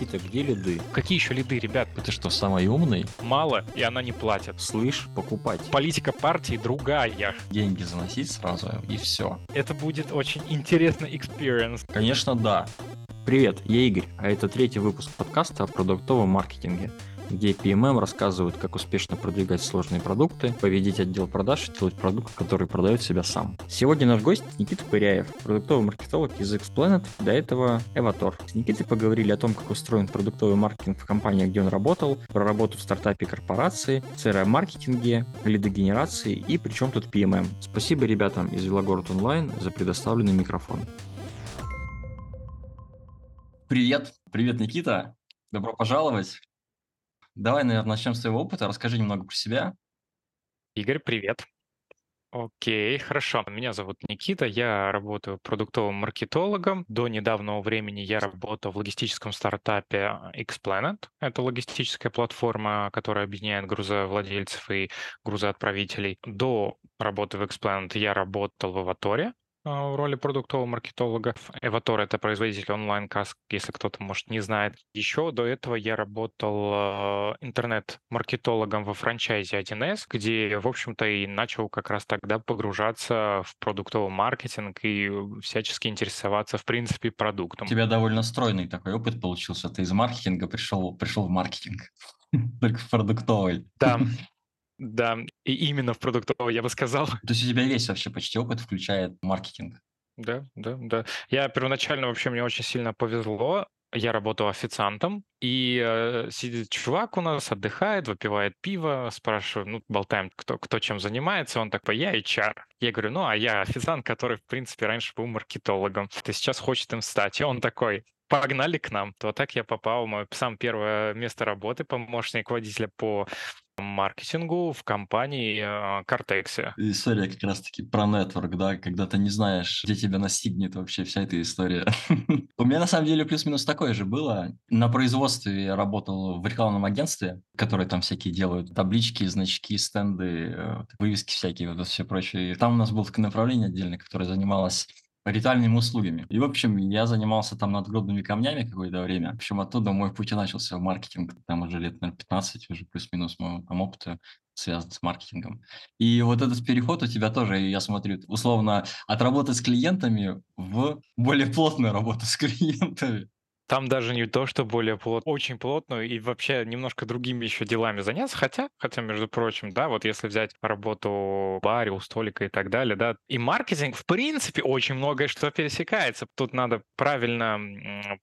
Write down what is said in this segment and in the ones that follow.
Никита, где лиды? Какие еще лиды, ребят? Ты что, самый умный? Мало, и она не платит. Слышь, покупать. Политика партии другая. Деньги заносить сразу, и все. Это будет очень интересный experience. Конечно, да. Привет, я Игорь, а это третий выпуск подкаста о продуктовом маркетинге где PMM рассказывают, как успешно продвигать сложные продукты, победить отдел продаж и делать продукт, который продает себя сам. Сегодня наш гость Никита Пыряев, продуктовый маркетолог из Xplanet, до этого Эватор. С Никитой поговорили о том, как устроен продуктовый маркетинг в компании, где он работал, про работу в стартапе корпорации, CRM-маркетинге, лидогенерации и причем тут PMM. Спасибо ребятам из Велогород Онлайн за предоставленный микрофон. Привет, привет, Никита. Добро пожаловать. Давай, наверное, начнем с твоего опыта. Расскажи немного про себя. Игорь, привет. Окей, хорошо. Меня зовут Никита, я работаю продуктовым маркетологом. До недавнего времени я работал в логистическом стартапе Xplanet. Это логистическая платформа, которая объединяет грузовладельцев и грузоотправителей. До работы в Xplanet я работал в Аваторе, в роли продуктового маркетолога. Эватор — это производитель онлайн-каск, если кто-то, может, не знает. Еще до этого я работал а, интернет-маркетологом во франчайзе 1С, где, в общем-то, и начал как раз тогда погружаться в продуктовый маркетинг и всячески интересоваться, в принципе, продуктом. У тебя довольно стройный такой опыт получился. Ты из маркетинга пришел, пришел в маркетинг. Только продуктовый. Да, Да, и именно в продуктовой, я бы сказал. То есть у тебя весь вообще почти опыт включает маркетинг. Да, да, да. Я первоначально вообще мне очень сильно повезло. Я работал официантом, и э, сидит чувак у нас, отдыхает, выпивает пиво, спрашиваю, ну, болтаем, кто, кто чем занимается. Он такой, я HR. Я говорю, ну, а я официант, который, в принципе, раньше был маркетологом. Ты сейчас хочет им стать. И он такой, погнали к нам. То так я попал мое сам первое место работы, помощник водителя по маркетингу в компании Картексе. История как раз-таки про нетворк, да, когда ты не знаешь, где тебя настигнет вообще вся эта история. У меня на самом деле плюс-минус такое же было. На производстве я работал в рекламном агентстве, которые там всякие делают таблички, значки, стенды, э, вывески всякие, вот все прочее. Там у нас было такое направление отдельное, которое занималось ритуальными услугами. И, в общем, я занимался там надгробными камнями какое-то время. В общем, оттуда мой путь и начался в маркетинг. Там уже лет, наверное, 15, уже плюс-минус моего там опыта связан с маркетингом. И вот этот переход у тебя тоже, я смотрю, условно, от работы с клиентами в более плотную работу с клиентами. Там даже не то, что более плотно, очень плотно и вообще немножко другими еще делами заняться. Хотя, хотя, между прочим, да, вот если взять работу в баре, у столика и так далее, да, и маркетинг, в принципе, очень многое что пересекается. Тут надо правильно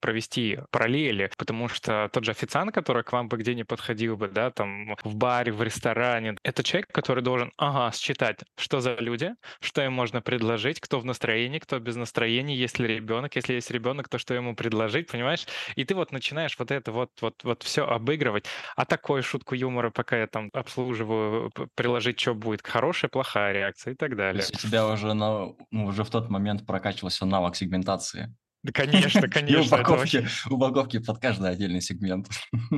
провести параллели, потому что тот же официант, который к вам бы где не подходил бы, да, там в баре, в ресторане, это человек, который должен, ага, считать, что за люди, что им можно предложить, кто в настроении, кто без настроения, есть ли ребенок, если есть ребенок, то что ему предложить, понимаешь? Понимаешь? И ты вот начинаешь вот это вот, вот, вот все обыгрывать. А такую шутку юмора, пока я там обслуживаю, приложить, что будет, хорошая, плохая реакция и так далее. То есть у тебя уже, на, ну, уже в тот момент прокачивался навык сегментации. Да, конечно, конечно. И упаковки, упаковки под каждый отдельный сегмент.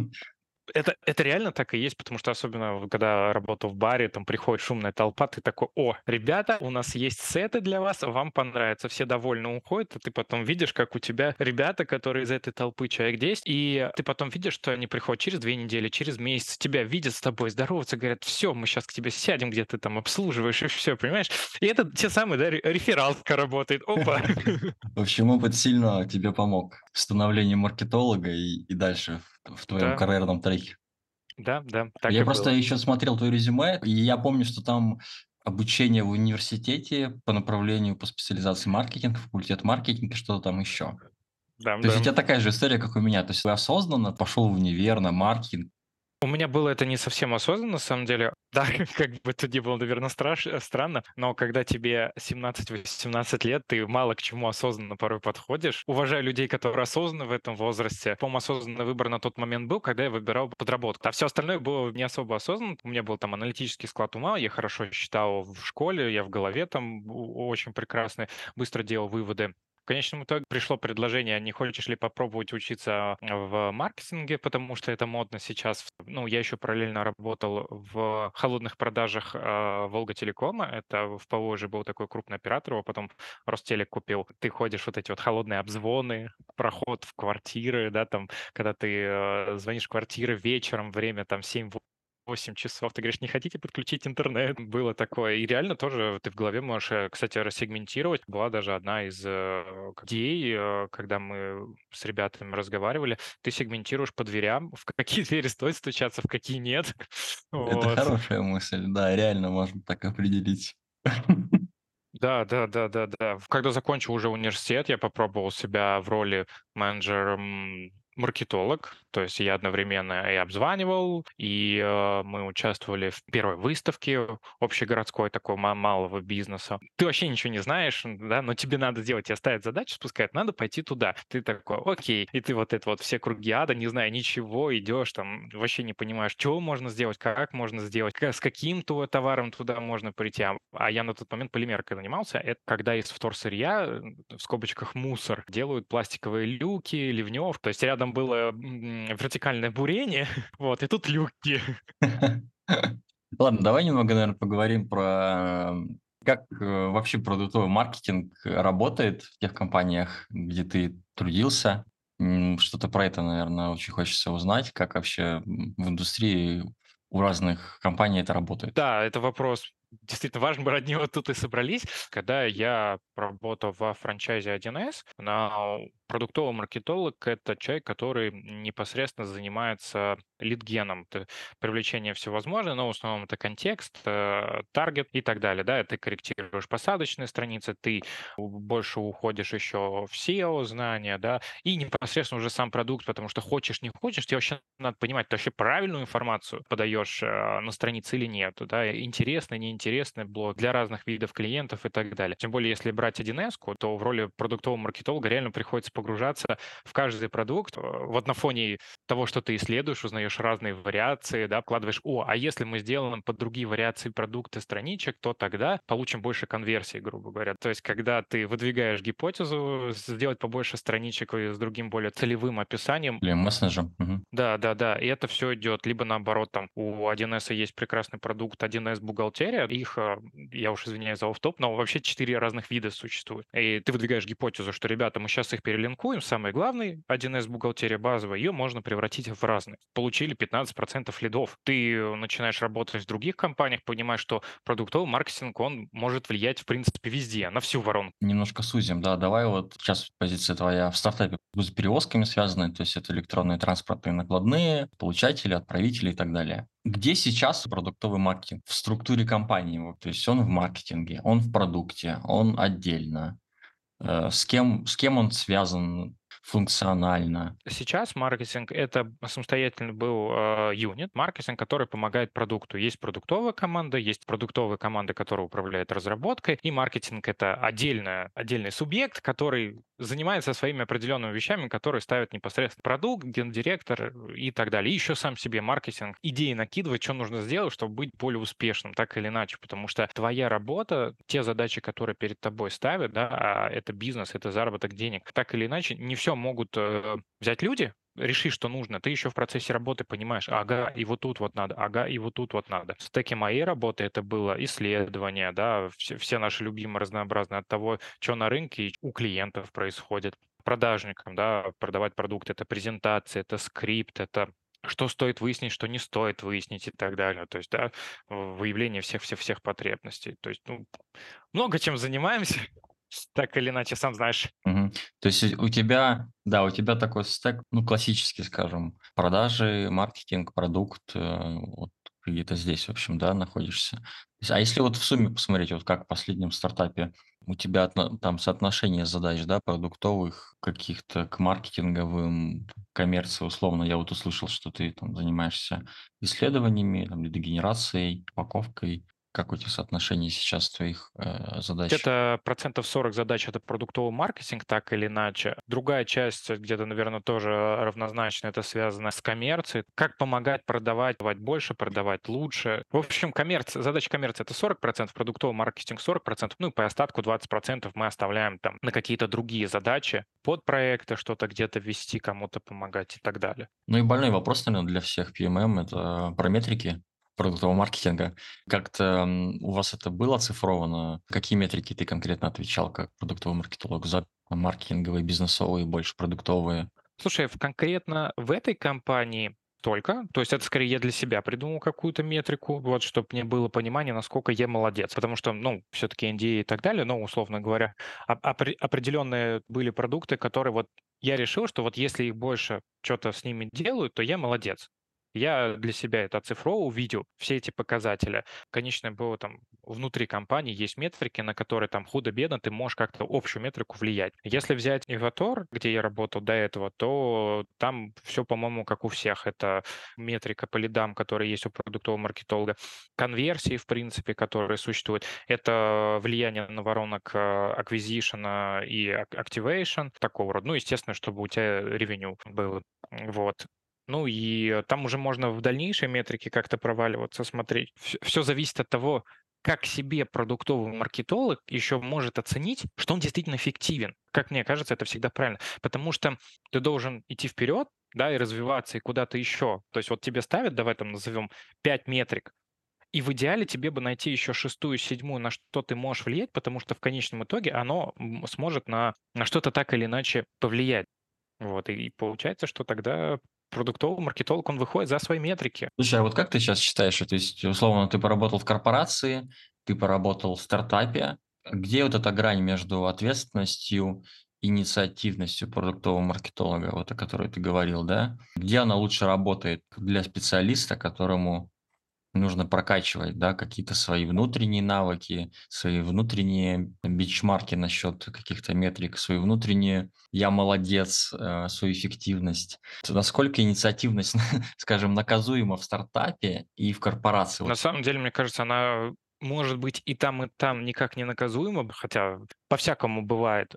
это, это реально так и есть, потому что особенно когда работал в баре, там приходит шумная толпа, ты такой, о, ребята, у нас есть сеты для вас, вам понравится, все довольно уходят, а ты потом видишь, как у тебя ребята, которые из этой толпы человек 10, и ты потом видишь, что они приходят через две недели, через месяц, тебя видят с тобой, здороваются, говорят, все, мы сейчас к тебе сядем, где ты там обслуживаешь, и все, понимаешь? И это те самые, да, рефералка работает, опа. В общем, опыт сильно тебе помог в становлении маркетолога и, и дальше в твоем да. карьерном треке. Да, да. Так я просто было. еще смотрел твое резюме, и я помню, что там обучение в университете по направлению по специализации маркетинг, факультет маркетинга, что-то там еще. Да, То да. есть у тебя такая же история, как у меня. То есть ты осознанно пошел в универ на маркетинг, у меня было это не совсем осознанно, на самом деле. Да, как бы это не было, наверное, страш... странно, но когда тебе 17-18 лет, ты мало к чему осознанно порой подходишь. Уважаю людей, которые осознанны в этом возрасте. По-моему, осознанный выбор на тот момент был, когда я выбирал подработку. А все остальное было не особо осознанно. У меня был там аналитический склад ума, я хорошо считал в школе, я в голове там очень прекрасный, быстро делал выводы конечном итоге пришло предложение, не хочешь ли попробовать учиться в маркетинге, потому что это модно сейчас. Ну, я еще параллельно работал в холодных продажах э, Волга. Это в Поволжье был такой крупный оператор, его потом Ростелек купил. Ты ходишь вот эти вот холодные обзвоны, проход в квартиры, да, там, когда ты э, звонишь в квартиры вечером, время там 7 8 часов. Ты говоришь, не хотите подключить интернет? Было такое. И реально тоже ты в голове можешь, э, кстати, рассегментировать. Была даже одна из э, идей, э, когда мы с ребятами разговаривали. Ты сегментируешь по дверям, в какие двери стоит стучаться, в какие нет. Это Вот. хорошая мысль, да, реально можно так определить. Да, да, да, да, да. Когда закончил уже университет, я попробовал себя в роли менеджера маркетолог, то есть я одновременно и обзванивал, и э, мы участвовали в первой выставке общегородской такой малого бизнеса. Ты вообще ничего не знаешь, да, но тебе надо делать, тебе ставят задачу, спускать, надо пойти туда. Ты такой, окей, и ты вот это вот все круги ада, не зная ничего, идешь там, вообще не понимаешь, что можно сделать, как можно сделать, с каким-то товаром туда можно прийти. А, а я на тот момент полимеркой занимался, это когда из вторсырья, в скобочках мусор, делают пластиковые люки, ливнев, то есть рядом было вертикальное бурение, вот, и тут люки. Ладно, давай немного, наверное, поговорим про как э, вообще продуктовый маркетинг работает в тех компаниях, где ты трудился. Что-то про это, наверное, очень хочется узнать, как вообще в индустрии у разных компаний это работает. Да, это вопрос действительно важно, мы ради него тут и собрались. Когда я работал во франчайзе 1С, на продуктовый маркетолог – это человек, который непосредственно занимается лидгеном, привлечение всевозможного, но в основном это контекст, э, таргет и так далее. Да, ты корректируешь посадочные страницы, ты больше уходишь еще в SEO знания, да, и непосредственно уже сам продукт, потому что хочешь, не хочешь, тебе вообще надо понимать, ты вообще правильную информацию подаешь э, на странице или нет, да, интересный, неинтересный блог для разных видов клиентов и так далее. Тем более, если брать 1С, то в роли продуктового маркетолога реально приходится погружаться в каждый продукт. Э, вот на фоне того, что ты исследуешь, узнаешь разные вариации, да, вкладываешь, о, а если мы сделаем под другие вариации продукты страничек, то тогда получим больше конверсии, грубо говоря. То есть, когда ты выдвигаешь гипотезу, сделать побольше страничек с другим более целевым описанием. Или мессенджером. Угу. Да, да, да. И это все идет. Либо наоборот, там у 1С есть прекрасный продукт 1С бухгалтерия. Их, э, я уж извиняюсь за офф-топ, но вообще четыре разных вида существует. И ты выдвигаешь гипотезу, что, ребята, мы сейчас их перелинкуем, линкуем, самый главный, 1С бухгалтерия базовая, ее можно превратить в разные. Получили 15% лидов. Ты начинаешь работать в других компаниях, понимаешь, что продуктовый маркетинг, он может влиять, в принципе, везде, на всю воронку. Немножко сузим, да, давай вот сейчас позиция твоя в стартапе с перевозками связаны, то есть это электронные транспортные накладные, получатели, отправители и так далее. Где сейчас продуктовый маркетинг в структуре компании? То есть он в маркетинге, он в продукте, он отдельно. Э, с кем, с кем он связан функционально. Сейчас маркетинг — это самостоятельно был э, юнит, маркетинг, который помогает продукту. Есть продуктовая команда, есть продуктовая команда, которая управляет разработкой, и маркетинг — это отдельная, отдельный субъект, который занимается своими определенными вещами, которые ставят непосредственно продукт, гендиректор и так далее. И еще сам себе маркетинг, идеи накидывать, что нужно сделать, чтобы быть более успешным, так или иначе, потому что твоя работа, те задачи, которые перед тобой ставят, да, а это бизнес, это заработок денег, так или иначе, не все могут э, взять люди, реши, что нужно, ты еще в процессе работы понимаешь, ага, и вот тут вот надо, ага, и вот тут вот надо. В стеке моей работы это было исследование, да, все, все наши любимые разнообразные от того, что на рынке у клиентов происходит, продажникам, да, продавать продукт, это презентация, это скрипт, это что стоит выяснить, что не стоит выяснить и так далее. То есть, да, выявление всех-всех-всех потребностей. То есть, ну, много чем занимаемся так или иначе, сам знаешь. Мгм. То есть у тебя, да, у тебя такой стек, ну, классический, скажем, продажи, маркетинг, продукт, э, вот где-то здесь, в общем, да, находишься. А если вот в сумме посмотреть, вот как в последнем стартапе, у тебя там соотношение задач, да, продуктовых каких-то к маркетинговым, коммерции, условно, я вот услышал, что ты там занимаешься исследованиями, там, лидогенерацией, упаковкой, Как у тебя соотношение сейчас твоих э, задач? Где-то процентов 40 задач это продуктовый маркетинг, так или иначе. Другая часть, где-то, наверное, тоже равнозначно это связано с коммерцией. Как помогать продавать, давать больше, продавать лучше. В общем, коммерция, задача коммерции это 40%, продуктовый маркетинг 40%, ну и по остатку 20% мы оставляем там на какие-то другие задачи, под проекты, что-то где-то вести, кому-то помогать и так далее. Ну и больной вопрос, наверное, для всех PMM – это про метрики продуктового маркетинга. Как-то у вас это было оцифровано? Какие метрики ты конкретно отвечал как продуктовый маркетолог за маркетинговые, бизнесовые, больше продуктовые? Слушай, конкретно в этой компании только. То есть это скорее я для себя придумал какую-то метрику, вот, чтобы мне было понимание, насколько я молодец. Потому что, ну, все-таки NDA и так далее, но, условно говоря, опри- определенные были продукты, которые вот я решил, что вот если их больше что-то с ними делают, то я молодец. Я для себя это оцифровал, увидел все эти показатели. Конечно, было там внутри компании есть метрики, на которые там худо-бедно ты можешь как-то общую метрику влиять. Если взять Иватор, где я работал до этого, то там все, по-моему, как у всех. Это метрика по лидам, которые есть у продуктового маркетолога, конверсии, в принципе, которые существуют. Это влияние на воронок э, acquisition и activation, такого рода. Ну, естественно, чтобы у тебя ревеню было. Вот. Ну и там уже можно в дальнейшей метрике как-то проваливаться, смотреть. Все зависит от того, как себе продуктовый маркетолог еще может оценить, что он действительно эффективен. Как мне кажется, это всегда правильно. Потому что ты должен идти вперед, да, и развиваться, и куда-то еще. То есть вот тебе ставят, давай там назовем, 5 метрик, и в идеале тебе бы найти еще шестую, седьмую, на что ты можешь влиять, потому что в конечном итоге оно сможет на, на что-то так или иначе повлиять. Вот, и получается, что тогда продуктовый маркетолог, он выходит за свои метрики. Слушай, а вот как ты сейчас считаешь, то есть, условно, ты поработал в корпорации, ты поработал в стартапе, где вот эта грань между ответственностью инициативностью продуктового маркетолога, вот о которой ты говорил, да? Где она лучше работает для специалиста, которому нужно прокачивать, да, какие-то свои внутренние навыки, свои внутренние бичмарки насчет каких-то метрик, свои внутренние «я молодец», э, свою эффективность. Насколько инициативность, скажем, наказуема в стартапе и в корпорации? На самом деле, мне кажется, она может быть и там, и там никак не наказуема, хотя по-всякому бывает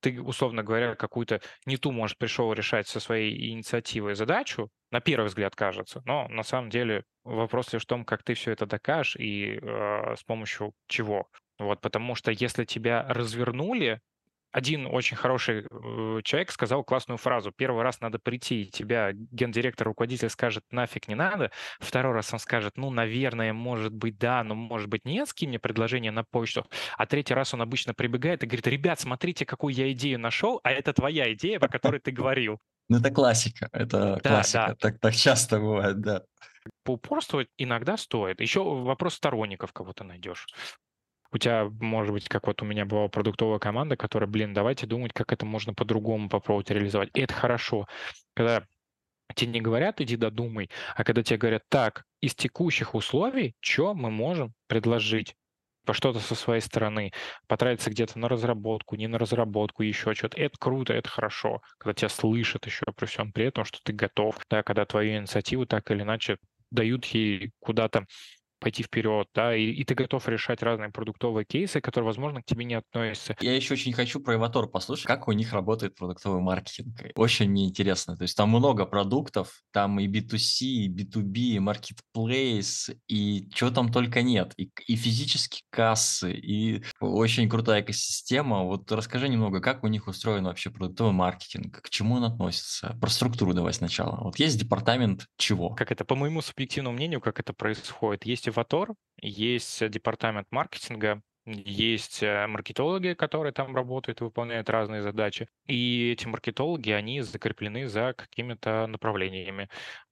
ты, условно говоря, какую-то не ту, может, пришел решать со своей инициативой задачу, на первый взгляд кажется, но на самом деле вопрос лишь в том, как ты все это докажешь и э, с помощью чего. Вот, потому что если тебя развернули один очень хороший э, человек сказал классную фразу. Первый раз надо прийти, и тебя гендиректор, руководитель скажет, нафиг не надо. Второй раз он скажет, ну, наверное, может быть, да, но может быть нет, скинь мне предложение на почту. А третий раз он обычно прибегает и говорит, ребят, смотрите, какую я идею нашел, а это твоя идея, по которой ты говорил. Ну, это классика, это классика, Так, так часто бывает, да. Поупорствовать иногда стоит. Еще вопрос сторонников кого-то найдешь у тебя, может быть, как вот у меня была продуктовая команда, которая, блин, давайте думать, как это можно по-другому попробовать реализовать. И это хорошо. Когда тебе не говорят, иди додумай, а когда тебе говорят, так, из текущих условий, что мы можем предложить? по что-то со своей стороны, потратиться где-то на разработку, не на разработку, еще что-то. Это круто, это хорошо, когда тебя слышат еще при всем при этом, что ты готов, да, когда твою инициативу так или иначе дают ей куда-то пойти вперед, да, и, и ты готов решать разные продуктовые кейсы, которые, возможно, к тебе не относятся. Я еще очень хочу про Эватор послушать, как у них работает продуктовый маркетинг. Очень мне интересно. То есть там много продуктов, там и B2C, и B2B, и Marketplace, и чего там только нет. И, и физические кассы, и очень крутая экосистема. Вот расскажи немного, как у них устроен вообще продуктовый маркетинг, к чему он относится. Про структуру давай сначала. Вот есть департамент чего? Как это, по моему субъективному мнению, как это происходит? Есть Мотиватор, есть департамент маркетинга, есть э, маркетологи, которые там работают и выполняют разные задачи. И эти маркетологи, они закреплены за какими-то направлениями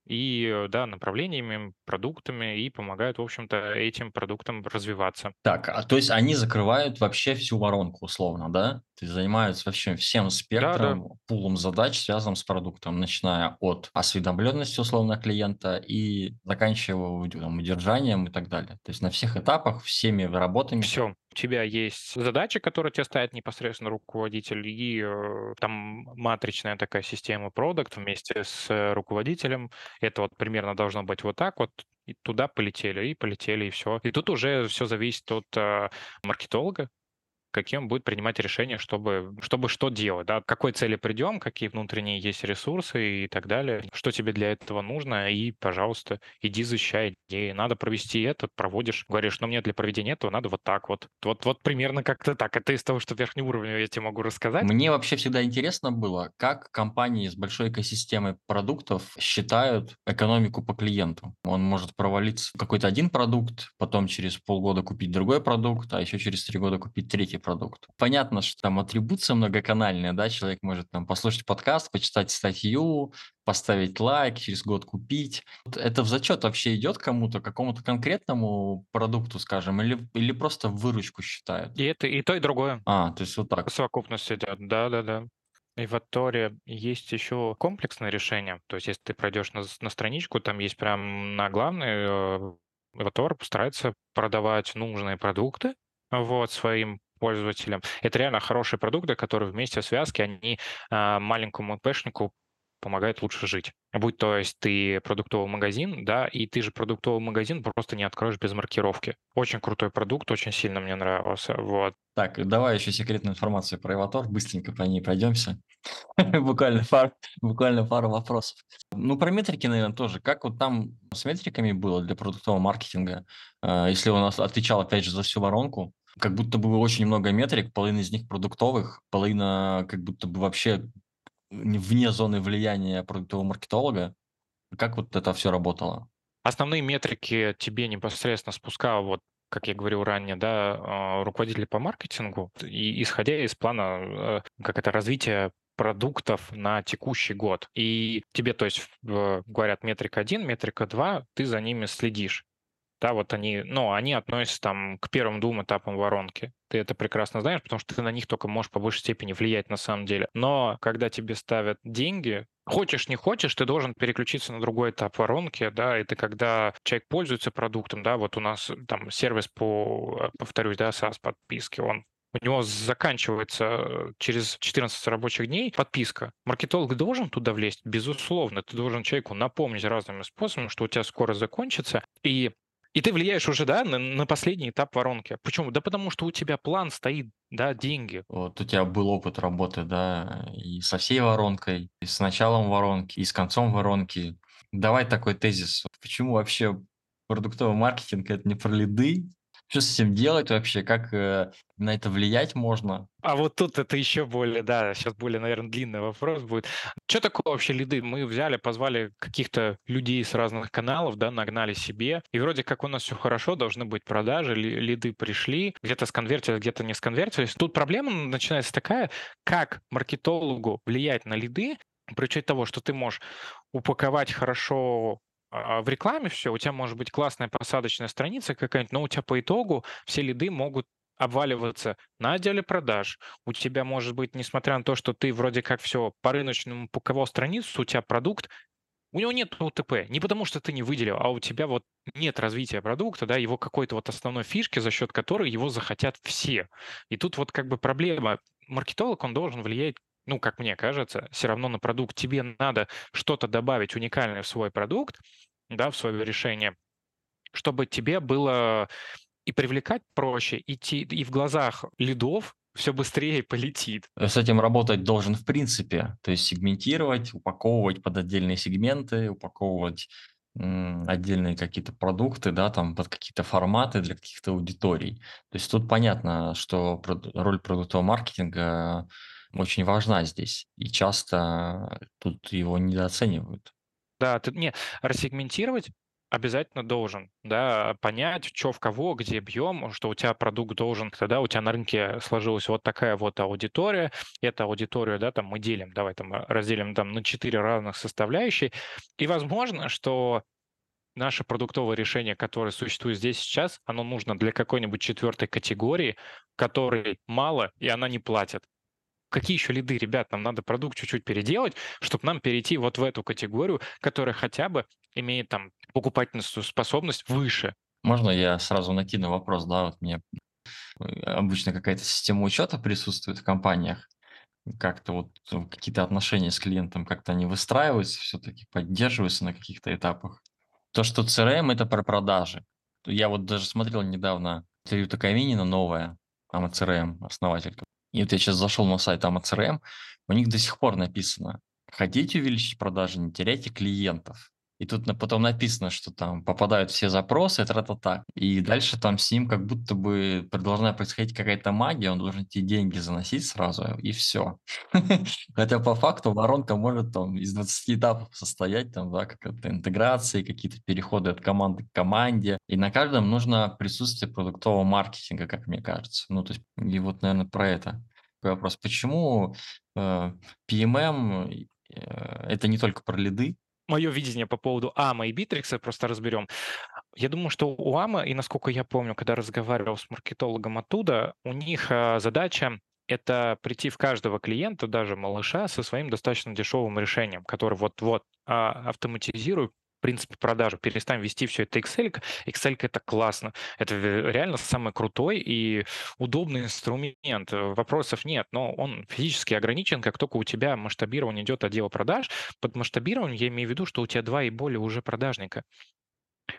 и, да, направлениями, продуктами и помогают, в общем-то, этим продуктам развиваться. Так, а то есть они закрывают вообще всю воронку, условно, да? То есть занимаются вообще всем спектром, да, да. пулом задач, связанным с продуктом, начиная от осведомленности, условно, клиента и заканчивая там, удержанием и так далее. То есть на всех этапах, всеми работами. Все, тебя есть задачи, которые тебе ставит непосредственно руководитель, и э, там матричная такая система продукт вместе с руководителем, это вот примерно должно быть вот так вот. и туда полетели, и полетели, и все. И тут уже все зависит от э, маркетолога, каким будет принимать решение, чтобы, чтобы что делать, да, к какой цели придем, какие внутренние есть ресурсы и так далее, что тебе для этого нужно, и, пожалуйста, иди защищай. И надо провести это, проводишь, говоришь, ну, мне для проведения этого надо вот так вот. Вот, вот примерно как-то так. Это из того, что верхний уровень я тебе могу рассказать. Мне вообще всегда интересно было, как компании с большой экосистемой продуктов считают экономику по клиенту. Он может провалиться какой-то один продукт, потом через полгода купить другой продукт, а еще через три года купить третий третий продукт. Понятно, что там атрибуция многоканальная, да, человек может там послушать подкаст, почитать статью, поставить лайк, через год купить. Это в зачет вообще идет кому-то, какому-то конкретному продукту, скажем, или, или просто в выручку считают? И это и то, и другое. А, то есть вот так. Совокупность идет, да-да-да. И в Аторе есть еще комплексное решение. То есть, если ты пройдешь на, на страничку, там есть прям на главной Ватор постарается продавать нужные продукты вот, своим пользователям. Это реально хорошие продукты, которые вместе в связке, они а, маленькому ИПшнику помогают лучше жить. Будь то есть ты продуктовый магазин, да, и ты же продуктовый магазин просто не откроешь без маркировки. Очень крутой продукт, очень сильно мне нравился, вот. Так, давай еще секретную информацию про Эватор, быстренько по ней пройдемся. буквально, пару, буквально пару вопросов. Ну, про метрики, наверное, тоже. Как вот там с метриками было для продуктового маркетинга? А, если он отвечал, опять же, за всю воронку, как будто бы очень много метрик, половина из них продуктовых, половина как будто бы вообще вне зоны влияния продуктового маркетолога. Как вот это все работало? Основные метрики тебе непосредственно спускал, вот как я говорил ранее, да, а, руководитель по маркетингу, и исходя из плана, э, как это, развития продуктов на текущий год. И тебе, то есть, говорят метрика 1, метрика 2, ты за ними следишь. Да, вот они, ну, они относятся там к первым двум этапам воронки. Ты это прекрасно знаешь, потому что ты на них только можешь по большей степени влиять на самом деле. Но когда тебе ставят деньги, хочешь не хочешь, ты должен переключиться на другой этап воронки, да, это когда человек пользуется продуктом, да, вот у нас там сервис по, повторюсь, да, SaaS подписки, он у него заканчивается через 14 рабочих дней подписка. Маркетолог должен туда влезть? Безусловно. Ты должен человеку напомнить разными способами, что у тебя скоро закончится. И и ты влияешь уже, да, на, на последний этап воронки. Почему? Да потому что у тебя план стоит, да, деньги. Вот у тебя был опыт работы, да, и со всей воронкой, и с началом воронки, и с концом воронки. Давай такой тезис. Почему вообще продуктовый маркетинг – это не про лиды, что с этим делать вообще? Как э, на это влиять можно? А вот тут это еще более, да, сейчас более, наверное, длинный вопрос будет. Что такое вообще лиды? Мы взяли, позвали каких-то людей с разных каналов, да, нагнали себе, и вроде как у нас все хорошо, должны быть продажи, лиды пришли, где-то сконвертились, где-то не сконвертились. Тут проблема начинается такая, как маркетологу влиять на лиды, при учете того, что ты можешь упаковать хорошо в рекламе все, у тебя может быть классная посадочная страница какая-нибудь, но у тебя по итогу все лиды могут обваливаться на отделе продаж. У тебя может быть, несмотря на то, что ты вроде как все по рыночному паковал страницу, у тебя продукт, у него нет УТП. Не потому, что ты не выделил, а у тебя вот нет развития продукта, да, его какой-то вот основной фишки, за счет которой его захотят все. И тут вот как бы проблема. Маркетолог, он должен влиять ну, как мне кажется, все равно на продукт тебе надо что-то добавить уникальное в свой продукт, да, в свое решение, чтобы тебе было и привлекать проще, идти и в глазах лидов все быстрее полетит. С этим работать должен в принципе, то есть сегментировать, упаковывать под отдельные сегменты, упаковывать отдельные какие-то продукты, да, там под какие-то форматы для каких-то аудиторий. То есть тут понятно, что роль продуктового маркетинга очень важна здесь, и часто тут его недооценивают. Да, ты, не, рассегментировать обязательно должен, да, понять, что в кого, где объем, что у тебя продукт должен, тогда у тебя на рынке сложилась вот такая вот аудитория, эта аудиторию, да, там мы делим, давай там разделим там на четыре разных составляющие, и возможно, что наше продуктовое решение, которое существует здесь сейчас, оно нужно для какой-нибудь четвертой категории, которой мало, и она не платит какие еще лиды, ребят, нам надо продукт чуть-чуть переделать, чтобы нам перейти вот в эту категорию, которая хотя бы имеет там покупательную способность выше. Можно я сразу накину вопрос, да, вот мне э, обычно какая-то система учета присутствует в компаниях, как-то вот э, какие-то отношения с клиентом, как-то они выстраиваются, все-таки поддерживаются на каких-то этапах. То, что CRM это про продажи. Я вот даже смотрел недавно интервью Токаминина новое, AMA CRM, основатель. И вот я сейчас зашел на сайт AMA CRM, у них до сих пор написано, хотите увеличить продажи, не теряйте клиентов. И тут потом написано, что там попадают все запросы, тра-та-та. И дальше там с ним как будто бы должна происходить какая-то магия, он должен эти деньги заносить сразу, и все. Хотя по факту воронка может там из 20 этапов состоять, там, да, какая-то интеграция, какие-то переходы от команды к команде. И на каждом нужно присутствие продуктового маркетинга, как мне кажется. Ну, то есть, и вот, наверное, про это вопрос. Почему э, PMM э, это не только про лиды, мое видение по поводу АМА и Битрикса просто разберем. Я думаю, что у АМА, и насколько я помню, когда разговаривал с маркетологом оттуда, у них а, задача это прийти в каждого клиента, даже малыша, со своим достаточно дешевым решением, который вот-вот а, автоматизирует принципе, продажу, перестань вести все это Excel. Excel это классно. Это реально самый крутой и удобный инструмент. Вопросов нет, но он физически ограничен, как только у тебя масштабирование идет отдела продаж. Под масштабированием я имею в виду, что у тебя два и более уже продажника.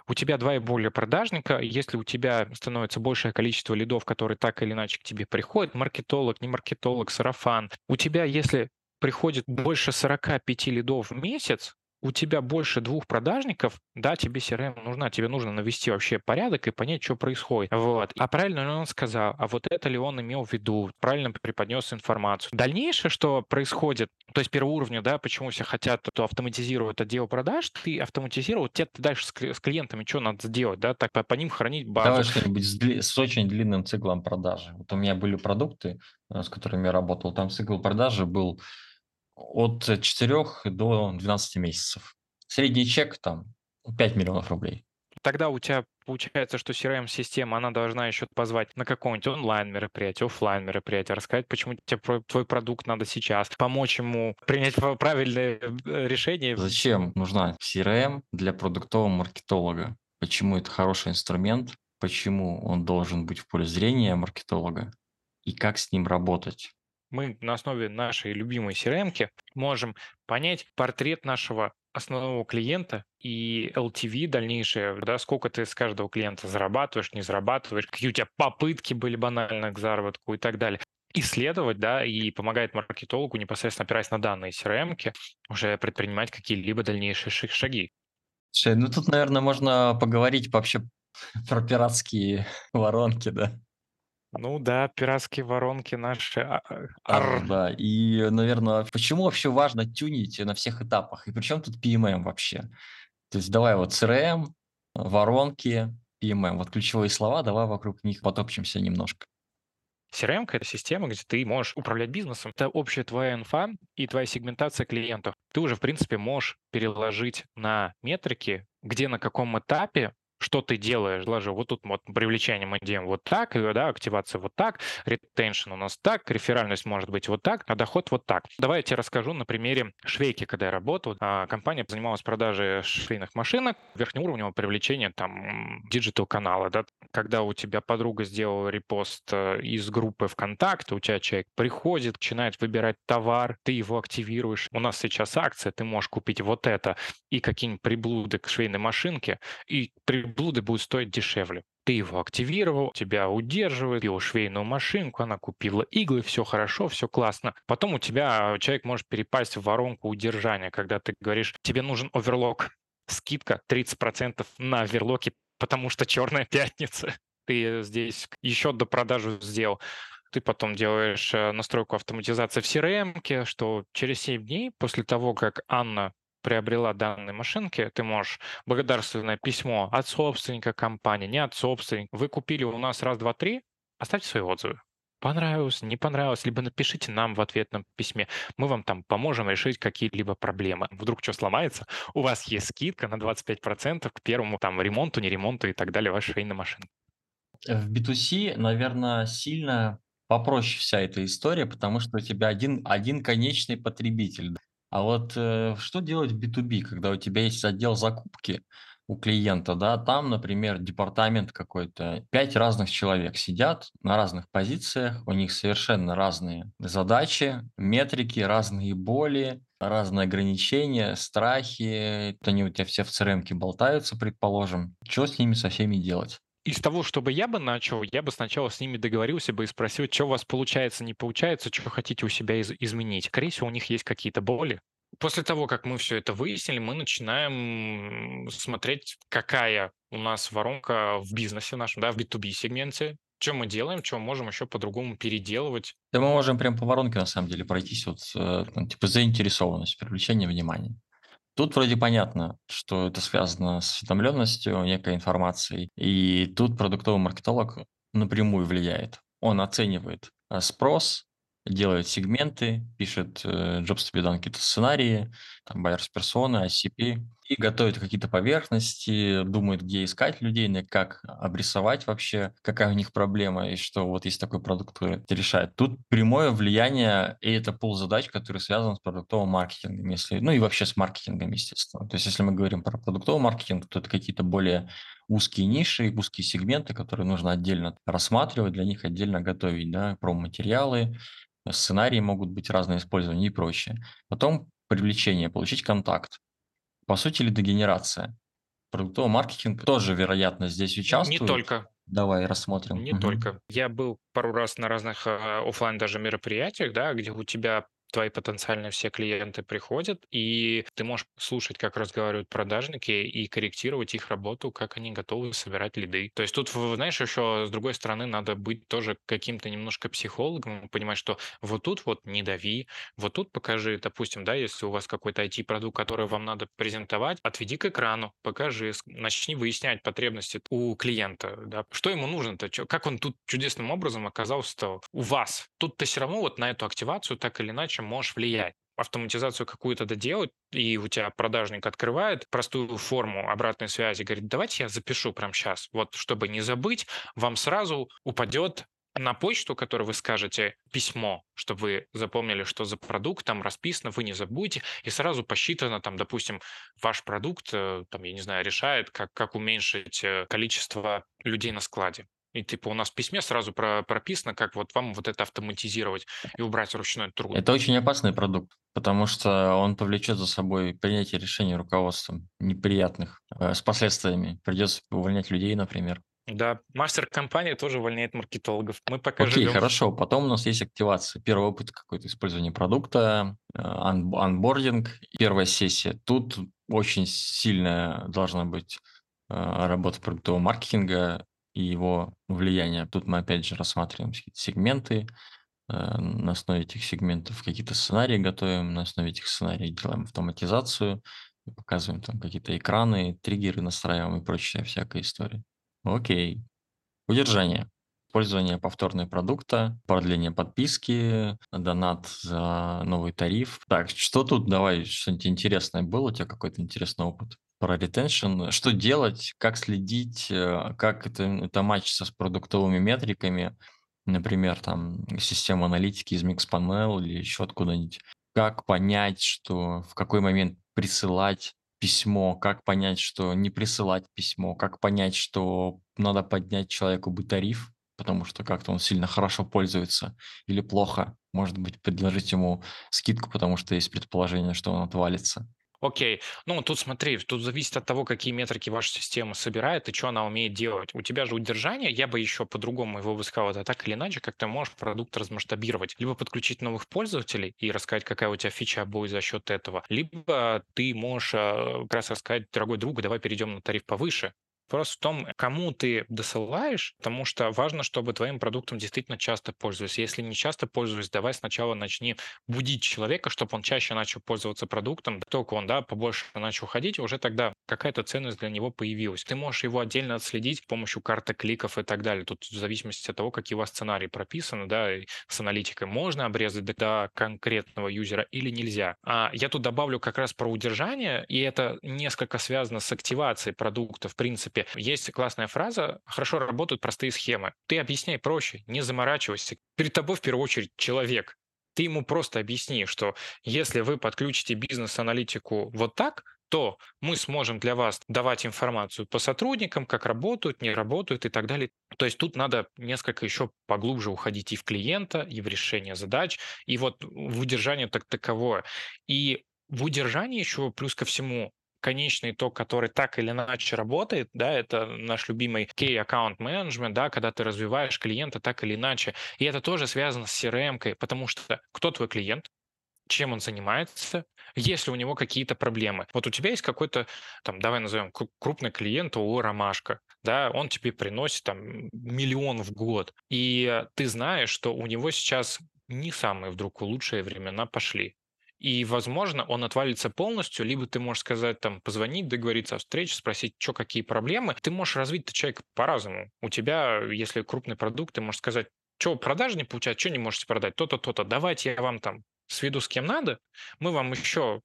У тебя два и более продажника, если у тебя становится большее количество лидов, которые так или иначе к тебе приходят, маркетолог, не маркетолог, сарафан, у тебя, если приходит больше 45 лидов в месяц, у тебя больше двух продажников, да, тебе CRM нужна, тебе нужно навести вообще порядок и понять, что происходит. Вот. А правильно ли он сказал, а вот это ли он имел в виду, правильно преподнес информацию. Дальнейшее, что происходит, то есть первоуровня, да, почему все хотят то автоматизировать отдел продаж, ты автоматизировал, тебе дальше с клиентами что надо сделать, да, так по, по ним хранить базу. Давай что-нибудь с, дли- с очень длинным циклом продажи. Вот у меня были продукты, э, с которыми я работал, там цикл продажи был от 4 до 12 месяцев. Средний чек там 5 миллионов рублей. Тогда у тебя получается, что CRM-система, она должна еще позвать на какое-нибудь онлайн-мероприятие, офлайн мероприятие рассказать, почему тебе твой продукт надо сейчас, помочь ему принять правильное э, решение. Зачем нужна CRM для продуктового маркетолога? Почему это хороший инструмент? Почему он должен быть в поле зрения маркетолога? И как с ним работать? Мы на основе нашей любимой crm можем понять портрет нашего основного клиента и LTV дальнейшее, да, сколько ты с каждого клиента зарабатываешь, не зарабатываешь, какие у тебя попытки были банально к заработку и так далее исследовать, да, и помогает маркетологу непосредственно опираясь на данные CRM, уже предпринимать какие-либо дальнейшие шаги. Слушай, ну тут, наверное, можно поговорить вообще про пиратские воронки, да? Ну да, пиратские воронки наши. а, а, да, и, наверное, почему вообще важно тюнить на всех этапах? И причем тут PMM вообще? То есть давай вот CRM, воронки, PMM. Вот ключевые слова, давай вокруг них потопчемся немножко. CRM — это система, где ты можешь управлять бизнесом. Это общая твоя инфа и твоя сегментация клиентов. Ты уже, в принципе, можешь переложить на метрики, где на каком этапе что ты делаешь, даже вот тут вот привлечение мы делаем вот так, да, активация вот так, retention у нас так, реферальность может быть вот так, а доход вот так. Давай я тебе расскажу на примере швейки, когда я работал. А, компания занималась продажей швейных машинок, верхнеуровневого привлечения там digital канала, да, когда у тебя подруга сделала репост э, из группы ВКонтакте, у тебя человек приходит, начинает выбирать товар, ты его активируешь. У нас сейчас акция, ты можешь купить вот это и какие-нибудь приблуды к швейной машинке, и при блуды будет стоить дешевле. Ты его активировал, тебя удерживает, купил швейную машинку, она купила иглы, все хорошо, все классно. Потом у тебя человек может перепасть в воронку удержания, когда ты говоришь, тебе нужен оверлок, скидка 30% на оверлоки, потому что черная пятница. Ты здесь еще до продажи сделал ты потом делаешь э, настройку автоматизации в CRM, что через 7 дней после того, как Анна приобрела данные машинки, ты можешь благодарственное письмо от собственника компании, не от собственника. Вы купили у нас раз, два, три, оставьте свои отзывы. Понравилось, не понравилось, либо напишите нам в ответном письме. Мы вам там поможем решить какие-либо проблемы. Вдруг что сломается, у вас есть скидка на 25% к первому там ремонту, не ремонту и так далее вашей швейной машины. В B2C, наверное, сильно попроще вся эта история, потому что у тебя один, один конечный потребитель. А вот э, что делать в B2B, когда у тебя есть отдел закупки у клиента, да, там, например, департамент какой-то, пять разных человек сидят на разных позициях, у них совершенно разные задачи, метрики, разные боли, разные ограничения, страхи, они у тебя все в CRM болтаются, предположим. Что с ними со всеми делать? Из того, чтобы я бы начал, я бы сначала с ними договорился бы и спросил, что у вас получается, не получается, что хотите у себя из- изменить. Скорее всего, у них есть какие-то боли. После того, как мы все это выяснили, мы начинаем смотреть, какая у нас воронка в бизнесе нашем, да, в B2B сегменте, что мы делаем, что можем еще по-другому переделывать. Да мы можем прям по воронке, на самом деле, пройтись, вот, э, типа, заинтересованность, привлечение внимания. Тут вроде понятно, что это связано с осведомленностью, некой информацией, и тут продуктовый маркетолог напрямую влияет. Он оценивает э, спрос, делает сегменты, пишет э, Jobs to be done какие-то сценарии, там, buyers persona, ICP, и готовит какие-то поверхности, думает, где искать людей, как обрисовать вообще, какая у них проблема, и что вот есть такой продукт, который это решает. Тут прямое влияние, и это пол задач, который связан с продуктовым маркетингом, если, ну и вообще с маркетингом, естественно. То есть если мы говорим про продуктовый маркетинг, то это какие-то более узкие ниши, узкие сегменты, которые нужно отдельно рассматривать, для них отдельно готовить, да, промо-материалы, сценарии могут быть разные использования и прочее. Потом привлечение, получить контакт. По сути, лидогенерация. Продуктовый маркетинг тоже, вероятно, здесь участвует. Не только. Давай рассмотрим. Не угу. только. Я был пару раз на разных э, офлайн даже мероприятиях, да, где у тебя твои потенциальные все клиенты приходят, и ты можешь слушать, как разговаривают продажники, и корректировать их работу, как они готовы собирать лиды. То есть тут, знаешь, еще с другой стороны надо быть тоже каким-то немножко психологом, понимать, что вот тут вот не дави, вот тут покажи, допустим, да, если у вас какой-то IT-продукт, который вам надо презентовать, отведи к экрану, покажи, начни выяснять потребности у клиента, да, что ему нужно-то, как он тут чудесным образом оказался у вас. Тут ты все равно вот на эту активацию так или иначе можешь влиять автоматизацию какую-то доделать, и у тебя продажник открывает простую форму обратной связи, говорит, давайте я запишу прямо сейчас. Вот, чтобы не забыть, вам сразу упадет на почту, которую вы скажете, письмо, чтобы вы запомнили, что за продукт там расписано, вы не забудете, и сразу посчитано, там, допустим, ваш продукт, э, там, я не знаю, решает, как, как уменьшить э, количество людей на складе. И типа у нас в письме сразу про прописано, как вот вам вот это автоматизировать и убрать ручной труд. Это очень опасный продукт, потому что он повлечет за собой принятие решений руководством неприятных, э, с последствиями. Придется увольнять людей, например. Да, мастер компании тоже увольняет маркетологов. Мы пока Окей, живем. хорошо. Потом у нас есть активация. Первый опыт какой-то использования продукта, э, ан- анбординг, первая сессия. Тут очень сильная должна быть э, работа продуктового маркетинга, и его влияние. Тут мы опять же рассматриваем сегменты, э, на основе этих сегментов какие-то сценарии готовим, на основе этих сценариев делаем автоматизацию, показываем там какие-то экраны, триггеры настраиваем и прочая всякая история. Окей. Удержание. Использование повторного продукта, продление подписки, донат за новый тариф. Так, что тут, давай, что-нибудь интересное было, у тебя какой-то интересный опыт? про ретеншн. Что делать, как следить, э, как это, это матчится с продуктовыми метриками, например, там система аналитики из Mixpanel или еще откуда-нибудь. Как понять, что в какой момент присылать письмо, как понять, что не присылать письмо, как понять, что надо поднять человеку бы тариф, потому что как-то он сильно хорошо пользуется или плохо. Может быть, предложить ему скидку, потому что есть предположение, что он отвалится. Окей. Ну, тут смотри, тут зависит от того, какие метрики ваша система собирает и что она умеет делать. У тебя же удержание, я бы еще по-другому его бы сказал, это так или иначе, как ты можешь продукт размасштабировать. Либо подключить новых пользователей и рассказать, какая у тебя фича будет за счет этого, либо ты можешь э, как раз рассказать, дорогой друг, давай перейдем на тариф повыше, Вопрос в том, кому ты досылаешь, потому что важно, чтобы твоим продуктом действительно часто пользовались. Если не часто пользуюсь, давай сначала начни будить человека, чтобы он чаще начал пользоваться продуктом. Только он, да, побольше начал ходить, уже тогда какая-то ценность для него появилась. Ты можешь его отдельно отследить с помощью карты кликов и так далее. Тут в зависимости от того, какие у вас сценарии прописаны, да, с аналитикой можно обрезать до конкретного юзера или нельзя. А я тут добавлю как раз про удержание, и это несколько связано с активацией продукта, в принципе, принципе, есть классная фраза «хорошо работают простые схемы». Ты объясняй проще, не заморачивайся. Перед тобой в первую очередь человек. Ты ему просто объясни, что если вы подключите бизнес-аналитику вот так, то мы сможем для вас давать информацию по сотрудникам, как работают, не работают и так далее. То есть тут надо несколько еще поглубже уходить и в клиента, и в решение задач, и вот в удержание так таковое. И В удержании еще плюс ко всему конечный итог, который так или иначе работает, да, это наш любимый key account management, да, когда ты развиваешь клиента так или иначе. И это тоже связано с CRM, потому что кто твой клиент, чем он занимается, есть ли у него какие-то проблемы. Вот у тебя есть какой-то, там, давай назовем, крупный клиент ООО «Ромашка», да, он тебе приносит там миллион в год, и ты знаешь, что у него сейчас не самые вдруг лучшие времена пошли. И, возможно, он отвалится полностью, либо ты можешь сказать, там, позвонить, договориться о встрече, спросить, что, какие проблемы. Ты можешь развить человека по-разному. У тебя, если крупный продукт, ты можешь сказать, что продажи не получать, что не можете продать, то-то, то-то. Давайте я вам там сведу с кем надо, мы вам еще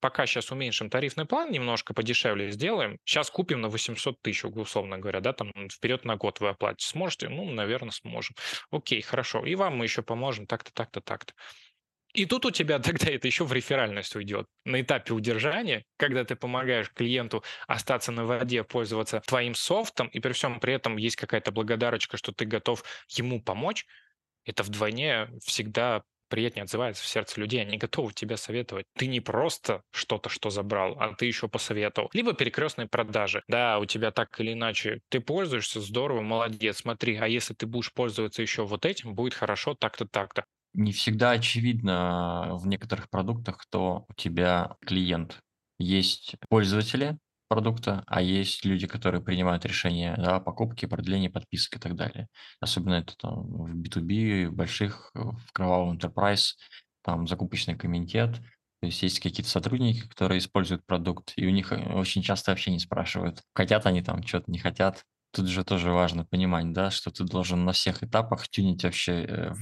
пока сейчас уменьшим тарифный план, немножко подешевле сделаем. Сейчас купим на 800 тысяч, условно говоря, да, там вперед на год вы оплатите. Сможете? Ну, наверное, сможем. Окей, хорошо. И вам мы еще поможем так-то, так-то, так-то. И тут у тебя тогда это еще в реферальность уйдет. На этапе удержания, когда ты помогаешь клиенту остаться на воде, пользоваться твоим софтом, и при всем при этом есть какая-то благодарочка, что ты готов ему помочь, это вдвойне всегда приятнее отзывается в сердце людей, они готовы тебе советовать. Ты не просто что-то, что забрал, а ты еще посоветовал. Либо перекрестные продажи. Да, у тебя так или иначе, ты пользуешься, здорово, молодец, смотри, а если ты будешь пользоваться еще вот этим, будет хорошо так-то, так-то не всегда очевидно в некоторых продуктах, кто у тебя клиент. Есть пользователи продукта, а есть люди, которые принимают решения да, о покупке, продлении, подписок и так далее. Особенно это там, в B2B, больших, в кровавом enterprise, там закупочный комитет. То есть есть какие-то сотрудники, которые используют продукт, и у них э, очень часто вообще не спрашивают, хотят они там что-то, не хотят. Тут же тоже важно понимать, да, что ты должен на всех этапах тюнить вообще э,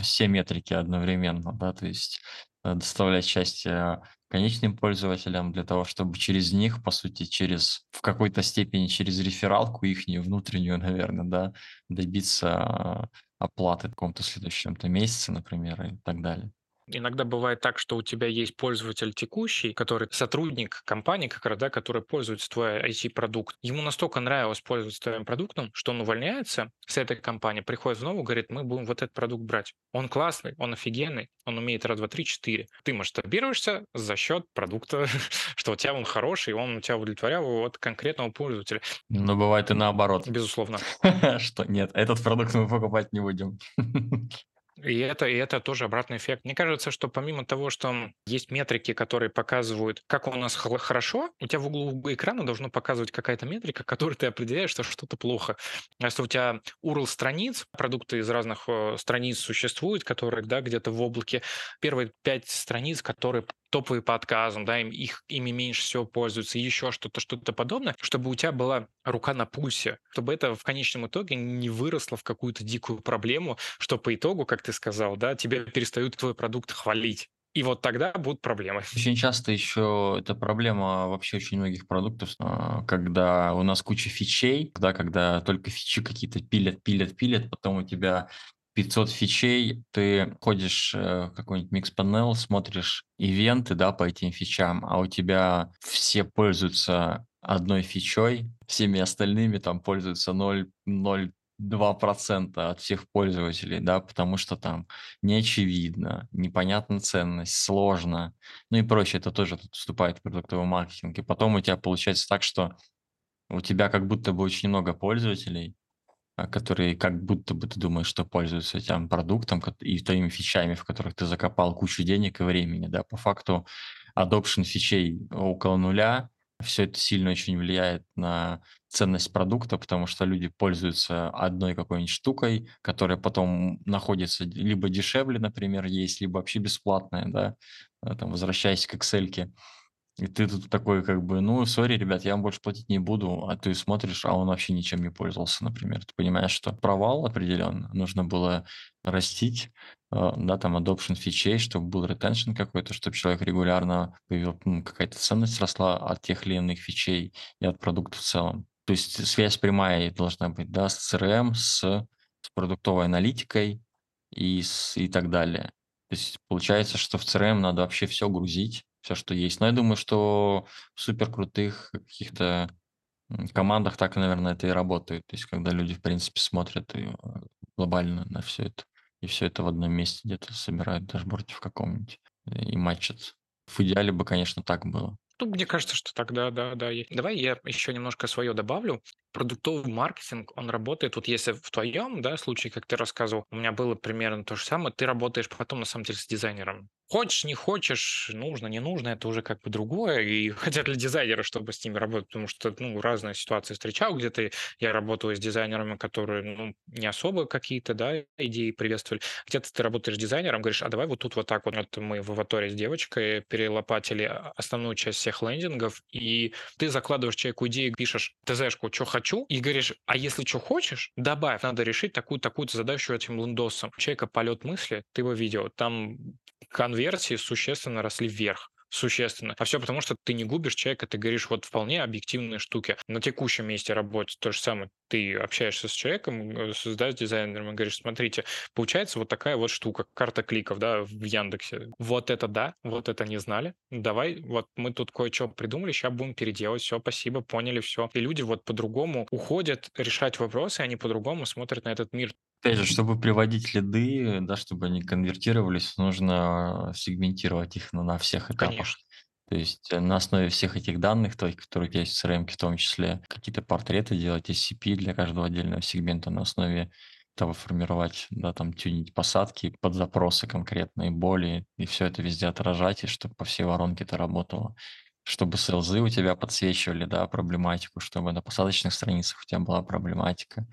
все метрики одновременно, да, то есть э, доставлять счастье конечным пользователям для того, чтобы через них, по сути, через в какой-то степени через рефералку их внутреннюю, наверное, да, добиться оплаты в каком-то следующем-то месяце, например, и так далее. Иногда бывает так, что у тебя есть пользователь текущий, который сотрудник компании, как раз, да, который пользуется твой IT-продукт. Ему настолько нравилось пользоваться твоим продуктом, что он увольняется с этой компании, приходит в новую, говорит, мы будем вот этот продукт брать. Он классный, он офигенный, он умеет раз, два, три, четыре. Ты масштабируешься за счет продукта, что у тебя он хороший, он у тебя удовлетворял от конкретного пользователя. Но бывает и наоборот. Безусловно. Что нет, этот продукт мы покупать не будем. И это, и это тоже обратный эффект. Мне кажется, что помимо того, что есть метрики, которые показывают, как у нас хорошо, у тебя в углу экрана должно показывать какая-то метрика, которой ты определяешь, что что-то плохо. Если у тебя URL страниц, продукты из разных э, страниц существуют, которые да, где-то в облаке, первые пять страниц, которые топовые по отказам, да, им, их, ими меньше всего пользуются, еще что-то, что-то подобное, чтобы у тебя была рука на пульсе, чтобы это в конечном итоге не выросло в какую-то дикую проблему, что по итогу, как ты сказал, да, тебя перестают твой продукт хвалить. И вот тогда будут проблемы. Очень часто еще это проблема вообще очень многих продуктов, а, когда у нас куча фичей, да, когда только фичи какие-то пилят, пилят, пилят, потом у тебя 500 фичей, ты ходишь э, в какой-нибудь микс-панел, смотришь ивенты, да, по этим фичам, а у тебя все пользуются одной фичой, всеми остальными там пользуются 0,02% от всех пользователей, да, потому что там не очевидно, непонятна ценность, сложно, ну и прочее, это тоже вступает в продуктовый маркетинг. И потом у тебя получается так, что у тебя как будто бы очень много пользователей, которые как будто бы ты думаешь, что пользуются этим продуктом и твоими фичами, в которых ты закопал кучу денег и времени, да, по факту adoption фичей около нуля, все это сильно очень влияет на ценность продукта, потому что люди пользуются одной какой-нибудь штукой, которая потом находится либо дешевле, например, есть, либо вообще бесплатная, да, а, там, возвращаясь к Excel, и ты тут такой как бы, ну, сори, ребят, я вам больше платить не буду, а ты смотришь, а он вообще ничем не пользовался, например. Ты понимаешь, что провал определенно, нужно было растить, э, да, там, adoption фичей, чтобы был retention какой-то, чтобы человек регулярно появил, ну, какая-то ценность росла от тех или иных фичей и от продукта в целом. То есть связь прямая должна быть, да, с CRM, с, с продуктовой аналитикой и, с, и так далее. То есть получается, что в CRM надо вообще все грузить, все, что есть. Но я думаю, что в супер крутых каких-то командах так, наверное, это и работает. То есть, когда люди, в принципе, смотрят и, э, глобально на все это, и все это в одном месте где-то собирают дашборде в каком-нибудь и матчат В идеале бы, конечно, так было. Ну, мне кажется, что тогда, да, да. Давай я еще немножко свое добавлю. Продуктовый маркетинг, он работает, вот если в твоем да, случае, как ты рассказывал, у меня было примерно то же самое, ты работаешь потом, на самом деле, с дизайнером. Хочешь, не хочешь, нужно, не нужно, это уже как бы другое. И хотят ли дизайнеры, чтобы с ними работать, потому что, ну, разные ситуации встречал, где-то я работаю с дизайнерами, которые, ну, не особо какие-то, да, идеи приветствовали. Где-то ты работаешь с дизайнером, говоришь, а давай вот тут вот так вот, вот мы в аваторе с девочкой перелопатили основную часть всех лендингов, и ты закладываешь человеку идею, пишешь ТЗшку, что хочу, и говоришь, а если что хочешь, добавь, надо решить такую-такую-то задачу этим лендосом. У человека полет мысли, ты его видел, там конверсии существенно росли вверх существенно. А все потому, что ты не губишь человека, ты говоришь вот вполне объективные штуки. На текущем месте работы то же самое. Ты общаешься с человеком, э, создаешь дизайнером и говоришь, смотрите, получается вот такая вот штука, карта кликов, да, в Яндексе. Вот это да, вот это не знали. Давай, вот мы тут кое-что придумали, сейчас будем переделать. Все, спасибо, поняли все. И люди вот по-другому уходят решать вопросы, они по-другому смотрят на этот мир. Опять же, чтобы приводить лиды, да, чтобы они конвертировались, нужно сегментировать их на, на всех этапах. Конечно. То есть э, на основе всех этих данных, то, которые есть в CRM, в том числе какие-то портреты делать, SCP для каждого отдельного сегмента на основе того формировать, да, там тюнить посадки под запросы конкретные, боли, и все это везде отражать, и чтобы по всей воронке это работало. Чтобы селзы у тебя подсвечивали, да, проблематику, чтобы на посадочных страницах у тебя была проблематика,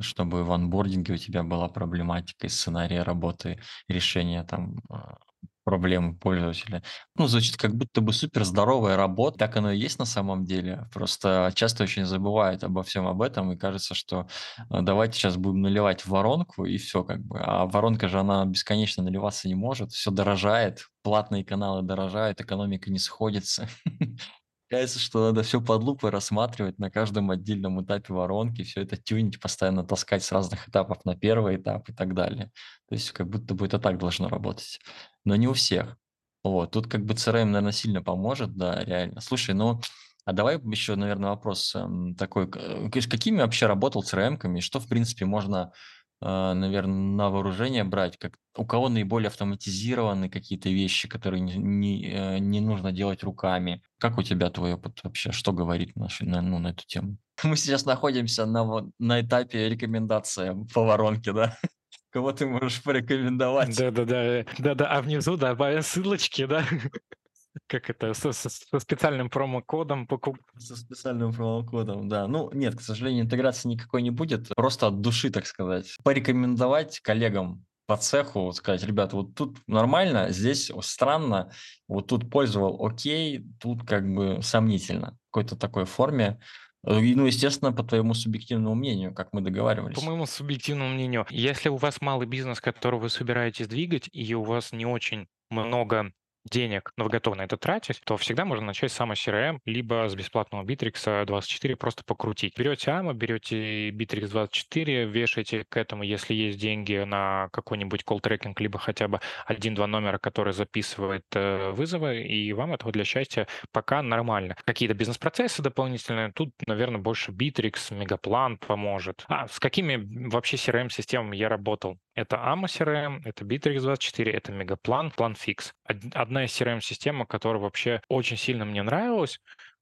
чтобы в анбординге у тебя была проблематика и сценария работы, решения там а, проблемы пользователя. Ну, звучит как будто бы супер здоровая работа, так оно и есть на самом деле. Просто часто очень забывают обо всем об этом, и кажется, что а, давайте сейчас будем наливать воронку, и все как бы. А воронка же, она бесконечно наливаться не может, все дорожает, платные каналы дорожают, экономика не сходится. Кажется, что надо все под лупой рассматривать на каждом отдельном этапе воронки, все это тюнить, постоянно таскать с разных этапов на первый этап и так далее. То есть как будто бы это так должно работать. Но не у всех. Вот, тут как бы CRM, наверное, сильно поможет, да, реально. Слушай, ну, а давай еще, наверное, вопрос эм, такой. Э, какими вообще работал CRM-ками? Что, в принципе, можно наверное, на вооружение брать, как у кого наиболее автоматизированы какие-то вещи, которые не, не, э, не нужно делать руками. Как у тебя твой опыт вообще? Что говорит наш, на, ну, на эту тему? Мы сейчас находимся на, на этапе рекомендации по воронке, да? Кого ты можешь порекомендовать? Да-да-да, да-да, а внизу добавим ссылочки, да? Как это, со, со, со специальным промокодом покуп... Со специальным промокодом, да. Ну, нет, к сожалению, интеграции никакой не будет. Просто от души, так сказать. Порекомендовать коллегам по цеху, вот сказать, ребята, вот тут нормально, здесь странно, вот тут пользовал окей, тут как бы сомнительно. В какой-то такой форме. Ну, естественно, по твоему субъективному мнению, как мы договаривались. По моему субъективному мнению, если у вас малый бизнес, который вы собираетесь двигать, и у вас не очень много денег, но вы готовы на это тратить, то всегда можно начать с самого CRM, либо с бесплатного Bittrex 24 просто покрутить. Берете AMA, берете Bittrex 24, вешаете к этому, если есть деньги на какой-нибудь call tracking, либо хотя бы один-два номера, который записывает э, вызовы, и вам этого для счастья пока нормально. Какие-то бизнес-процессы дополнительные, тут, наверное, больше Bittrex, Мегаплан поможет. А с какими вообще CRM-системами я работал? Это AMA CRM, это Bittrex 24, это Мегаплан, PlanFix. Одна из CRM-систем, которая вообще очень сильно мне нравилась,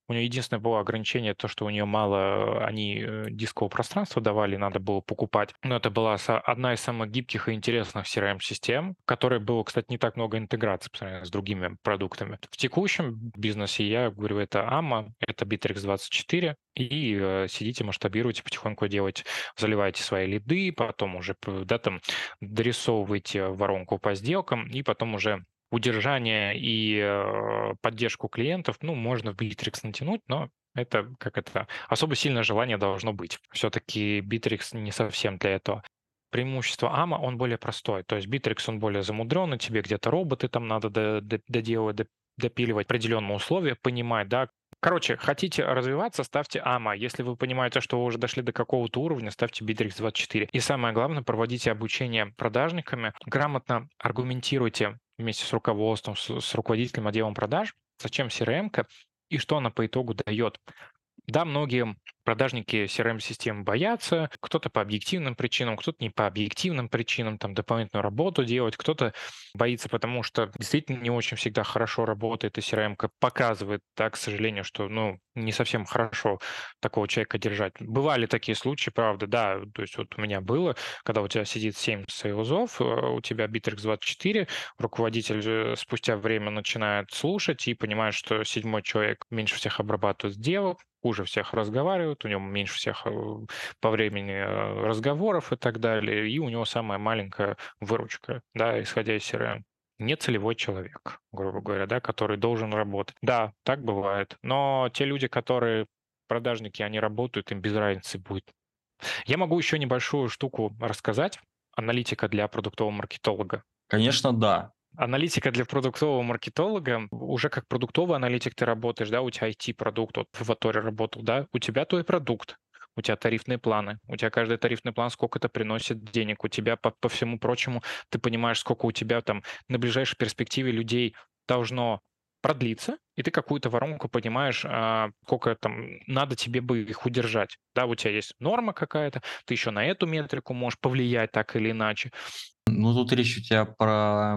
у нее единственное было ограничение то, что у нее мало они э, дискового пространства давали, надо было покупать. Но это была одна из самых гибких и интересных CRM-систем, которой было, кстати, не так много интеграции по сравнению с другими продуктами. В текущем бизнесе я говорю, это AMA, это Bittrex 24, и э, сидите, масштабируете, потихоньку делаете, заливаете свои лиды, потом уже да, там, дорисовываете воронку по сделкам, и потом уже удержание и э, поддержку клиентов, ну, можно в Bittrex натянуть, но это как это особо сильное желание должно быть. Все-таки Bittrex не совсем для этого. Преимущество AMA, он более простой. То есть Bittrex, он более замудренный, тебе где-то роботы там надо доделывать, допиливать определенные условия, понимать, да, Короче, хотите развиваться, ставьте AMA. Если вы понимаете, что вы уже дошли до какого-то уровня, ставьте Bittrex 24. И самое главное, проводите обучение продажниками, грамотно аргументируйте вместе с руководством, с, с руководителем отделом продаж, зачем CRM и что она по итогу дает. Да, многие продажники CRM-систем боятся, кто-то по объективным причинам, кто-то не по объективным причинам, там дополнительную работу делать, кто-то боится, потому что действительно не очень всегда хорошо работает, и CRM показывает, да, к сожалению, что, ну, не совсем хорошо такого человека держать. Бывали такие случаи, правда, да, то есть вот у меня было, когда у тебя сидит 7 сейлзов, э, у тебя Bittrex 24, руководитель спустя время начинает слушать и понимает, что седьмой человек меньше всех обрабатывает сделок, хуже всех разговаривает, у него меньше всех э, по времени э, разговоров и так далее, и у него самая маленькая выручка, да, исходя из CRM не целевой человек, грубо говоря, да, который должен работать. Да, так бывает. Но те люди, которые продажники, они работают, им без разницы будет. Я могу еще небольшую штуку рассказать. Аналитика для продуктового маркетолога. Конечно, да. Аналитика для продуктового маркетолога, уже как продуктовый аналитик ты работаешь, да, у тебя IT-продукт, вот в Аторе работал, да, у тебя твой продукт, у тебя тарифные планы, у тебя каждый тарифный план, сколько это приносит денег, у тебя по, по всему прочему ты понимаешь, сколько у тебя там на ближайшей перспективе людей должно продлиться, и ты какую-то воронку понимаешь, а, сколько там надо тебе бы их удержать. Да, у тебя есть норма какая-то, ты еще на эту метрику можешь повлиять так или иначе. Ну, тут речь у тебя про,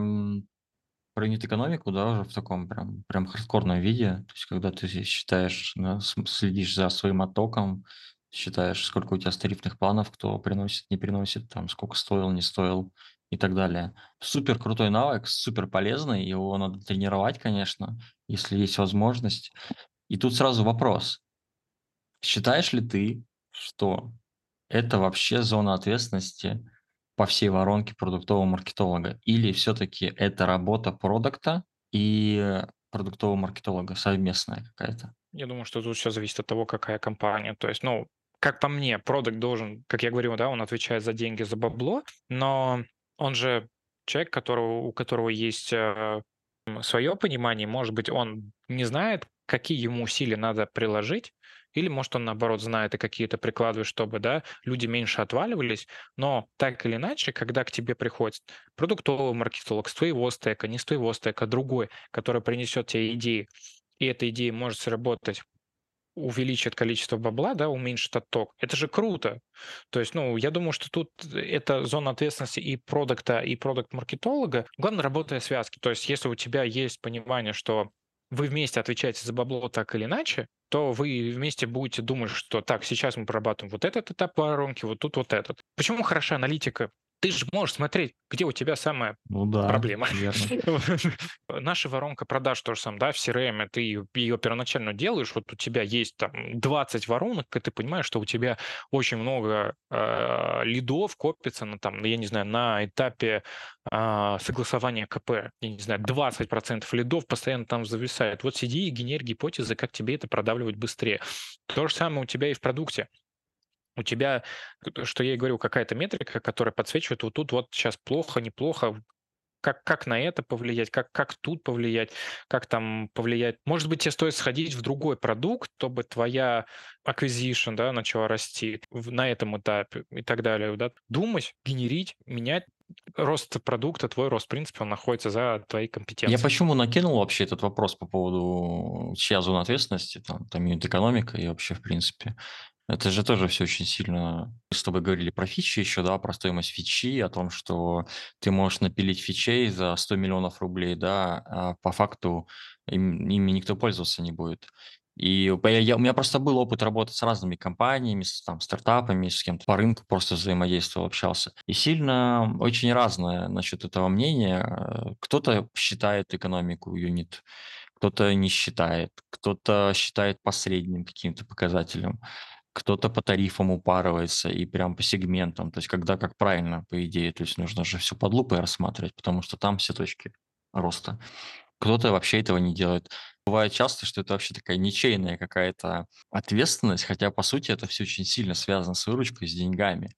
про юнит-экономику, да, уже в таком прям, прям хардкорном виде. То есть, когда ты считаешь, да, следишь за своим оттоком, считаешь, сколько у тебя тарифных планов, кто приносит, не приносит, там, сколько стоил, не стоил и так далее. Супер крутой навык, супер полезный, его надо тренировать, конечно, если есть возможность. И тут сразу вопрос. Считаешь ли ты, что это вообще зона ответственности по всей воронке продуктового маркетолога? Или все-таки это работа продукта и продуктового маркетолога совместная какая-то? Я думаю, что тут все зависит от того, какая компания. То есть, ну, как по мне, продукт должен, как я говорил, да, он отвечает за деньги, за бабло, но он же человек, которого, у которого есть э, свое понимание, может быть, он не знает, какие ему усилия надо приложить, или, может, он, наоборот, знает и какие-то прикладывает, чтобы да, люди меньше отваливались. Но так или иначе, когда к тебе приходит продуктовый маркетолог с твоего стека, не с твоего стека, другой, который принесет тебе идеи, и эта идея может сработать увеличит количество бабла, да, уменьшит отток. Это же круто. То есть, ну, я думаю, что тут это зона ответственности и продукта, и продукт-маркетолога. Главное, работая связки. То есть, если у тебя есть понимание, что вы вместе отвечаете за бабло так или иначе, то вы вместе будете думать, что так, сейчас мы прорабатываем вот этот этап воронки, вот тут вот этот. Почему хороша аналитика? Ты же можешь смотреть, где у тебя самая ну, да, проблема. Наша воронка продаж тоже сам, да, в CRM ты ее, ее первоначально делаешь, вот у тебя есть там 20 воронок, и ты понимаешь, что у тебя очень много э, лидов копится на там, я не знаю, на этапе э, согласования КП, я не знаю, 20% лидов постоянно там зависает. Вот сиди и генерь гипотезы, как тебе это продавливать быстрее. То же самое у тебя и в продукте у тебя, что я и говорю, какая-то метрика, которая подсвечивает вот тут вот сейчас плохо, неплохо, как, как на это повлиять, как, как тут повлиять, как там повлиять. Может быть, тебе стоит сходить в другой продукт, чтобы твоя acquisition да, начала расти на этом этапе и так далее. Да? Думать, генерить, менять рост продукта, твой рост, в принципе, он находится за твоей компетенцией. Я почему накинул вообще этот вопрос по поводу чья зона ответственности, там, там юнит экономика и вообще, в принципе. Это же тоже все очень сильно... Мы с тобой говорили про фичи еще, да, про стоимость фичи, о том, что ты можешь напилить фичей за 100 миллионов рублей, да, а по факту им, ими никто пользоваться не будет. И я, у меня просто был опыт работы с разными компаниями, с там, стартапами, с кем-то по рынку просто взаимодействовал, общался. И сильно очень разное насчет этого мнения. Кто-то считает экономику юнит, кто-то не считает, кто-то считает посредним каким-то показателем кто-то по тарифам упарывается и прям по сегментам. То есть когда как правильно, по идее, то есть нужно же все под лупой рассматривать, потому что там все точки роста. Кто-то вообще этого не делает. Бывает часто, что это вообще такая ничейная какая-то ответственность, хотя по сути это все очень сильно связано с выручкой, с деньгами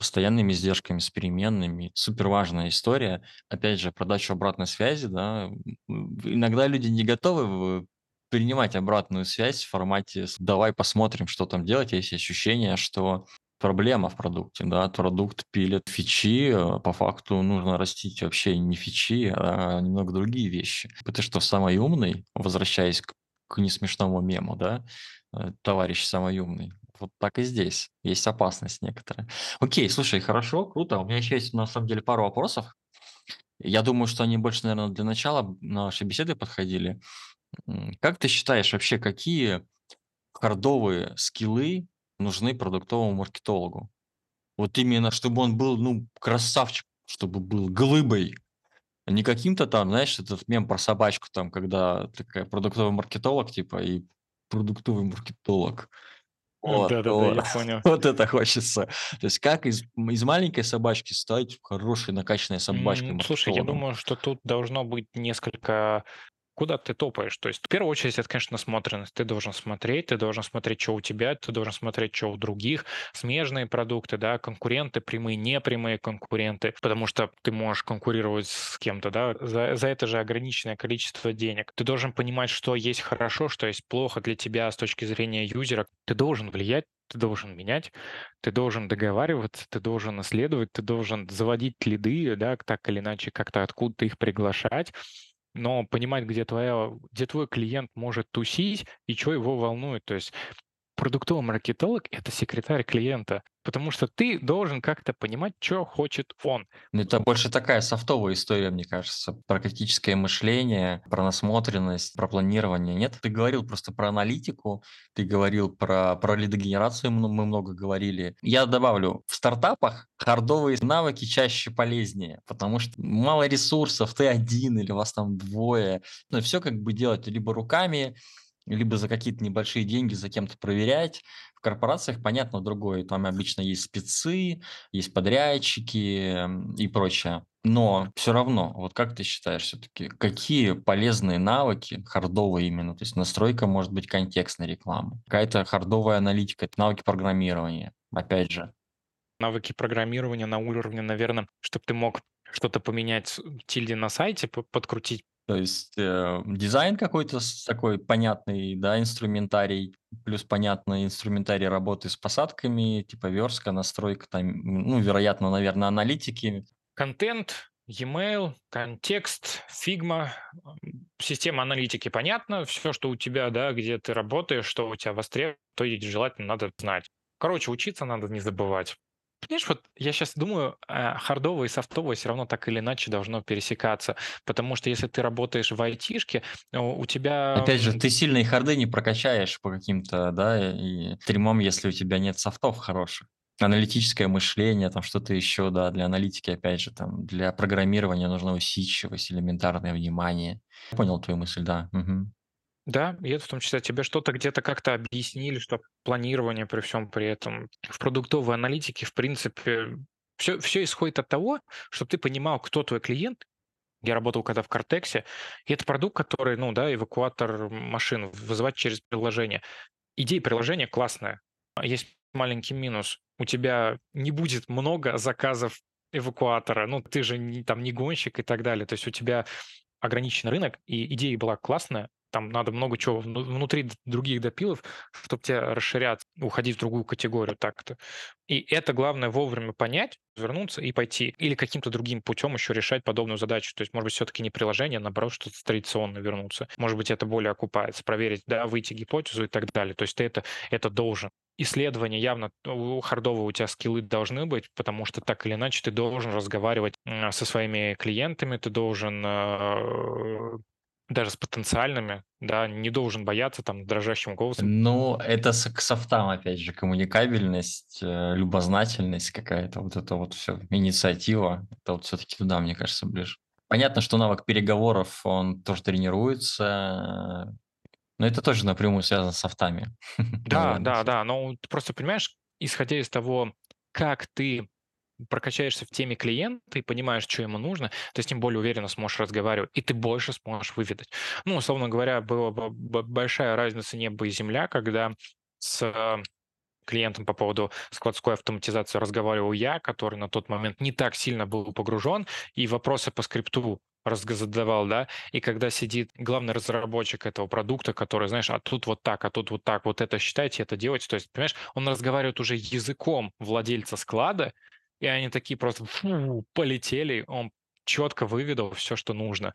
постоянными издержками, с переменными. Супер важная история. Опять же, продача обратной связи, да. Иногда люди не готовы принимать обратную связь в формате «давай посмотрим, что там делать». Есть ощущение, что проблема в продукте, да, продукт пилит фичи, а по факту нужно растить вообще не фичи, а немного другие вещи. Ты что, самый умный, возвращаясь к, к несмешному мему, да, э, товарищ самый умный, вот так и здесь. Есть опасность некоторая. Окей, слушай, хорошо, круто. У меня еще есть на самом деле пару вопросов. Я думаю, что они больше, наверное, для начала нашей беседы подходили. Как ты считаешь вообще, какие хардовые скиллы нужны продуктовому маркетологу? Вот именно, чтобы он был, ну, красавчик, чтобы был глыбой, а не каким-то там, знаешь, этот мем про собачку, там, когда такая продуктовый маркетолог, типа, и продуктовый маркетолог. Вот, Да-да-да, вот, я понял. вот это хочется. То есть как из, из маленькой собачки стать хорошей накачанной собачкой Слушай, я маркетологом? думаю, что тут должно быть несколько куда ты топаешь. То есть в первую очередь это, конечно, насмотренность. Ты должен смотреть, ты должен смотреть, что у тебя, ты должен смотреть, что у других, смежные продукты, да, конкуренты, прямые, непрямые конкуренты, потому что ты можешь конкурировать с кем-то, да, за, за это же ограниченное количество денег. Ты должен понимать, что есть хорошо, что есть плохо для тебя с точки зрения юзера. Ты должен влиять ты должен менять, ты должен договариваться, ты должен исследовать, ты должен заводить лиды, да, так или иначе как-то откуда-то их приглашать но понимать, где, твоя, где твой клиент может тусить и что его волнует. То есть продуктовый маркетолог — это секретарь клиента, потому что ты должен как-то понимать, что хочет он. Ну, это больше такая софтовая история, мне кажется, про критическое мышление, про насмотренность, про планирование. Нет, ты говорил просто про аналитику, ты говорил про, про лидогенерацию, мы много говорили. Я добавлю, в стартапах хардовые навыки чаще полезнее, потому что мало ресурсов, ты один или вас там двое. Ну, все как бы делать либо руками, либо за какие-то небольшие деньги за кем-то проверять. В корпорациях, понятно, другое. Там обычно есть спецы, есть подрядчики и прочее. Но все равно, вот как ты считаешь все-таки, какие полезные навыки, хардовые именно, то есть настройка может быть контекстной рекламы, какая-то хардовая аналитика, навыки программирования, опять же. Навыки программирования на уровне, наверное, чтобы ты мог что-то поменять тильде на сайте, подкрутить то есть э, дизайн какой-то такой понятный, да, инструментарий, плюс понятный инструментарий работы с посадками, типа верстка, настройка, там, ну, вероятно, наверное, аналитики. Контент, e-mail, контекст, Figma, система аналитики понятно, все, что у тебя, да, где ты работаешь, что у тебя востребовано, то желательно надо знать. Короче, учиться надо не забывать. Понимаешь, вот я сейчас думаю, э, хардовое и софтовое все равно так или иначе должно пересекаться, потому что если ты работаешь в айтишке, у тебя... Опять же, ты сильные харды не прокачаешь по каким-то, да, и стримам, если у тебя нет софтов хороших. Аналитическое мышление, там что-то еще, да, для аналитики, опять же, там для программирования нужна усидчивость, элементарное внимание. Понял твою мысль, да. Угу. Да, и это в том числе тебе что-то где-то как-то объяснили, что планирование при всем при этом. В продуктовой аналитике, в принципе, все, все исходит от того, чтобы ты понимал, кто твой клиент. Я работал когда в Картексе, и это продукт, который, ну да, эвакуатор машин, вызывать через приложение. Идея приложения классная. Есть маленький минус. У тебя не будет много заказов эвакуатора. Ну, ты же не, там не гонщик и так далее. То есть у тебя ограничен рынок, и идея была классная, там надо много чего внутри других допилов, чтобы тебе расширяться, уходить в другую категорию так-то. И это главное вовремя понять, вернуться и пойти. Или каким-то другим путем еще решать подобную задачу. То есть, может быть, все-таки не приложение, а наоборот, что-то традиционно вернуться. Может быть, это более окупается. Проверить, да, выйти гипотезу и так далее. То есть ты это, это должен. Исследования явно у хардового у тебя скиллы должны быть, потому что так или иначе ты должен разговаривать со своими клиентами, ты должен э, даже с потенциальными, да, не должен бояться там дрожащим голосом. Ну, это к софтам, опять же, коммуникабельность, э, любознательность какая-то, вот это вот все, инициатива, это вот все-таки туда, мне кажется, ближе. Понятно, что навык переговоров, он тоже тренируется, но это тоже напрямую связано с софтами. Да, да, да, но ты просто понимаешь, исходя из того, как ты прокачаешься в теме клиента и понимаешь, что ему нужно, ты с ним более уверенно сможешь разговаривать, и ты больше сможешь выведать. Ну, условно говоря, была бы большая разница неба и земля, когда с клиентом по поводу складской автоматизации разговаривал я, который на тот момент не так сильно был погружен, и вопросы по скрипту задавал, да, и когда сидит главный разработчик этого продукта, который, знаешь, а тут вот так, а тут вот так, вот это считайте, это делайте, то есть, понимаешь, он разговаривает уже языком владельца склада, и они такие просто фу, полетели, он четко выведал все, что нужно,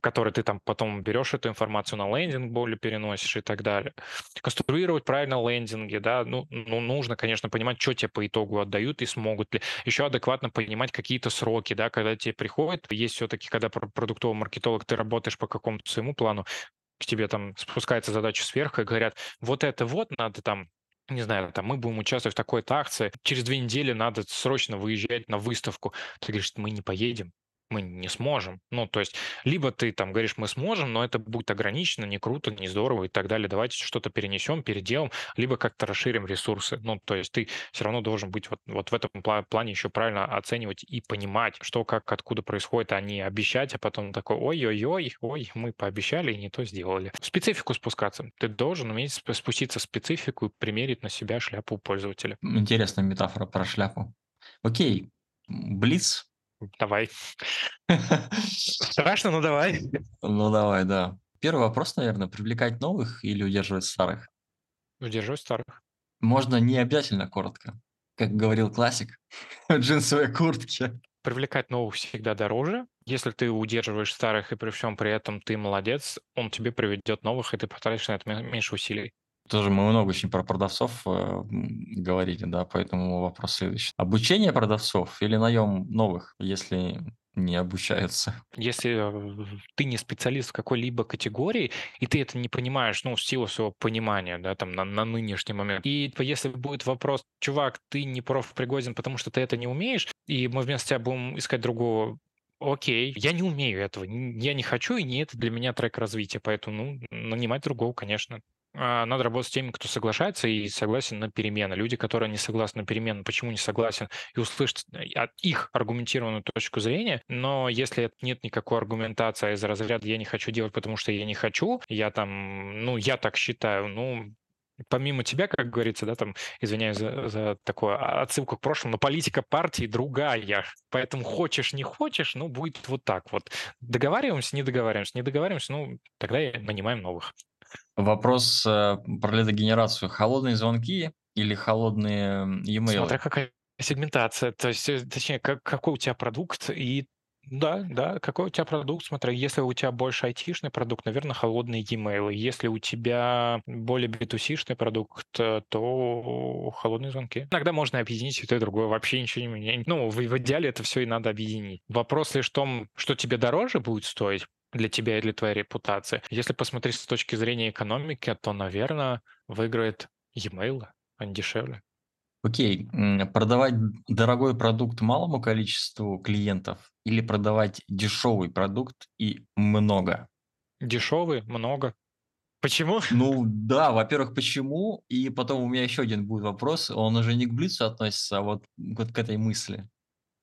который ты там потом берешь эту информацию на лендинг более переносишь и так далее. Конструировать правильно лендинги, да, ну, ну, нужно, конечно, понимать, что тебе по итогу отдают и смогут ли. Еще адекватно понимать какие-то сроки, да, когда тебе приходит, есть все-таки, когда продуктовый маркетолог, ты работаешь по какому-то своему плану, к тебе там спускается задача сверху и говорят, вот это вот надо там не знаю, там мы будем участвовать в такой-то акции, через две недели надо срочно выезжать на выставку. Ты говоришь, мы не поедем мы не сможем. Ну, то есть, либо ты там говоришь, мы сможем, но это будет ограничено, не круто, не здорово и так далее. Давайте что-то перенесем, переделаем, либо как-то расширим ресурсы. Ну, то есть ты все равно должен быть вот, вот в этом плане еще правильно оценивать и понимать, что, как, откуда происходит, а не обещать, а потом такой, ой-ой-ой, ой, мы пообещали и не то сделали. В специфику спускаться. Ты должен уметь спуститься в специфику и примерить на себя шляпу пользователя. Интересная метафора про шляпу. Окей, Блиц Давай. Страшно, но давай. Ну давай, да. Первый вопрос, наверное, привлекать новых или удерживать старых? Удерживать старых. Можно не обязательно коротко. Как говорил классик, джинсовые куртки. Привлекать новых всегда дороже. Если ты удерживаешь старых и при всем при этом ты молодец, он тебе приведет новых, и ты потратишь на это меньше усилий. Тоже мы много очень про продавцов э, говорили, да, поэтому вопрос следующий. Обучение продавцов или наем новых, если не обучаются? Если э, ты не специалист в какой-либо категории, и ты это не понимаешь, ну, в силу своего понимания, да, там, на, на нынешний момент, и если будет вопрос, чувак, ты не профпригоден, потому что ты это не умеешь, и мы вместо тебя будем искать другого Окей, я не умею этого, я не хочу, и не это для меня трек развития, поэтому ну, нанимать другого, конечно. А, надо работать с теми, кто соглашается и согласен на перемены. Люди, которые не согласны на перемены, почему не согласен, и услышать э, от их аргументированную точку зрения. Но если нет никакой аргументации из разряда «я не хочу делать, потому что я не хочу», я там, ну, я так считаю, ну, помимо тебя, как говорится, да, там, извиняюсь за, за такую отсылку к прошлому, но политика партии другая. Поэтому хочешь, не хочешь, ну, будет вот так вот. Договариваемся, не договариваемся, не договариваемся, ну, тогда нанимаем новых. Вопрос э, про лидогенерацию. Холодные звонки или холодные e-mail? Смотря какая сегментация, то есть, э, точнее, как, какой у тебя продукт и да, да, какой у тебя продукт, смотри, если у тебя больше айтишный продукт, наверное, холодные e-mail. Если у тебя более B2C-шный продукт, э, то холодные звонки. Иногда можно объединить и то, и другое, вообще ничего не меняет. Ну, в, в идеале это все и надо объединить. Вопрос лишь в том, что тебе дороже будет стоить, для тебя и для твоей репутации. Если посмотреть с точки зрения экономики, то, наверное, выиграет e-mail, а не дешевле. Окей, продавать дорогой продукт малому количеству клиентов или продавать дешевый продукт и много? Дешевый, много. Почему? Ну да, во-первых, почему? И потом у меня еще один будет вопрос. Он уже не к Блицу относится, а вот, вот к этой мысли.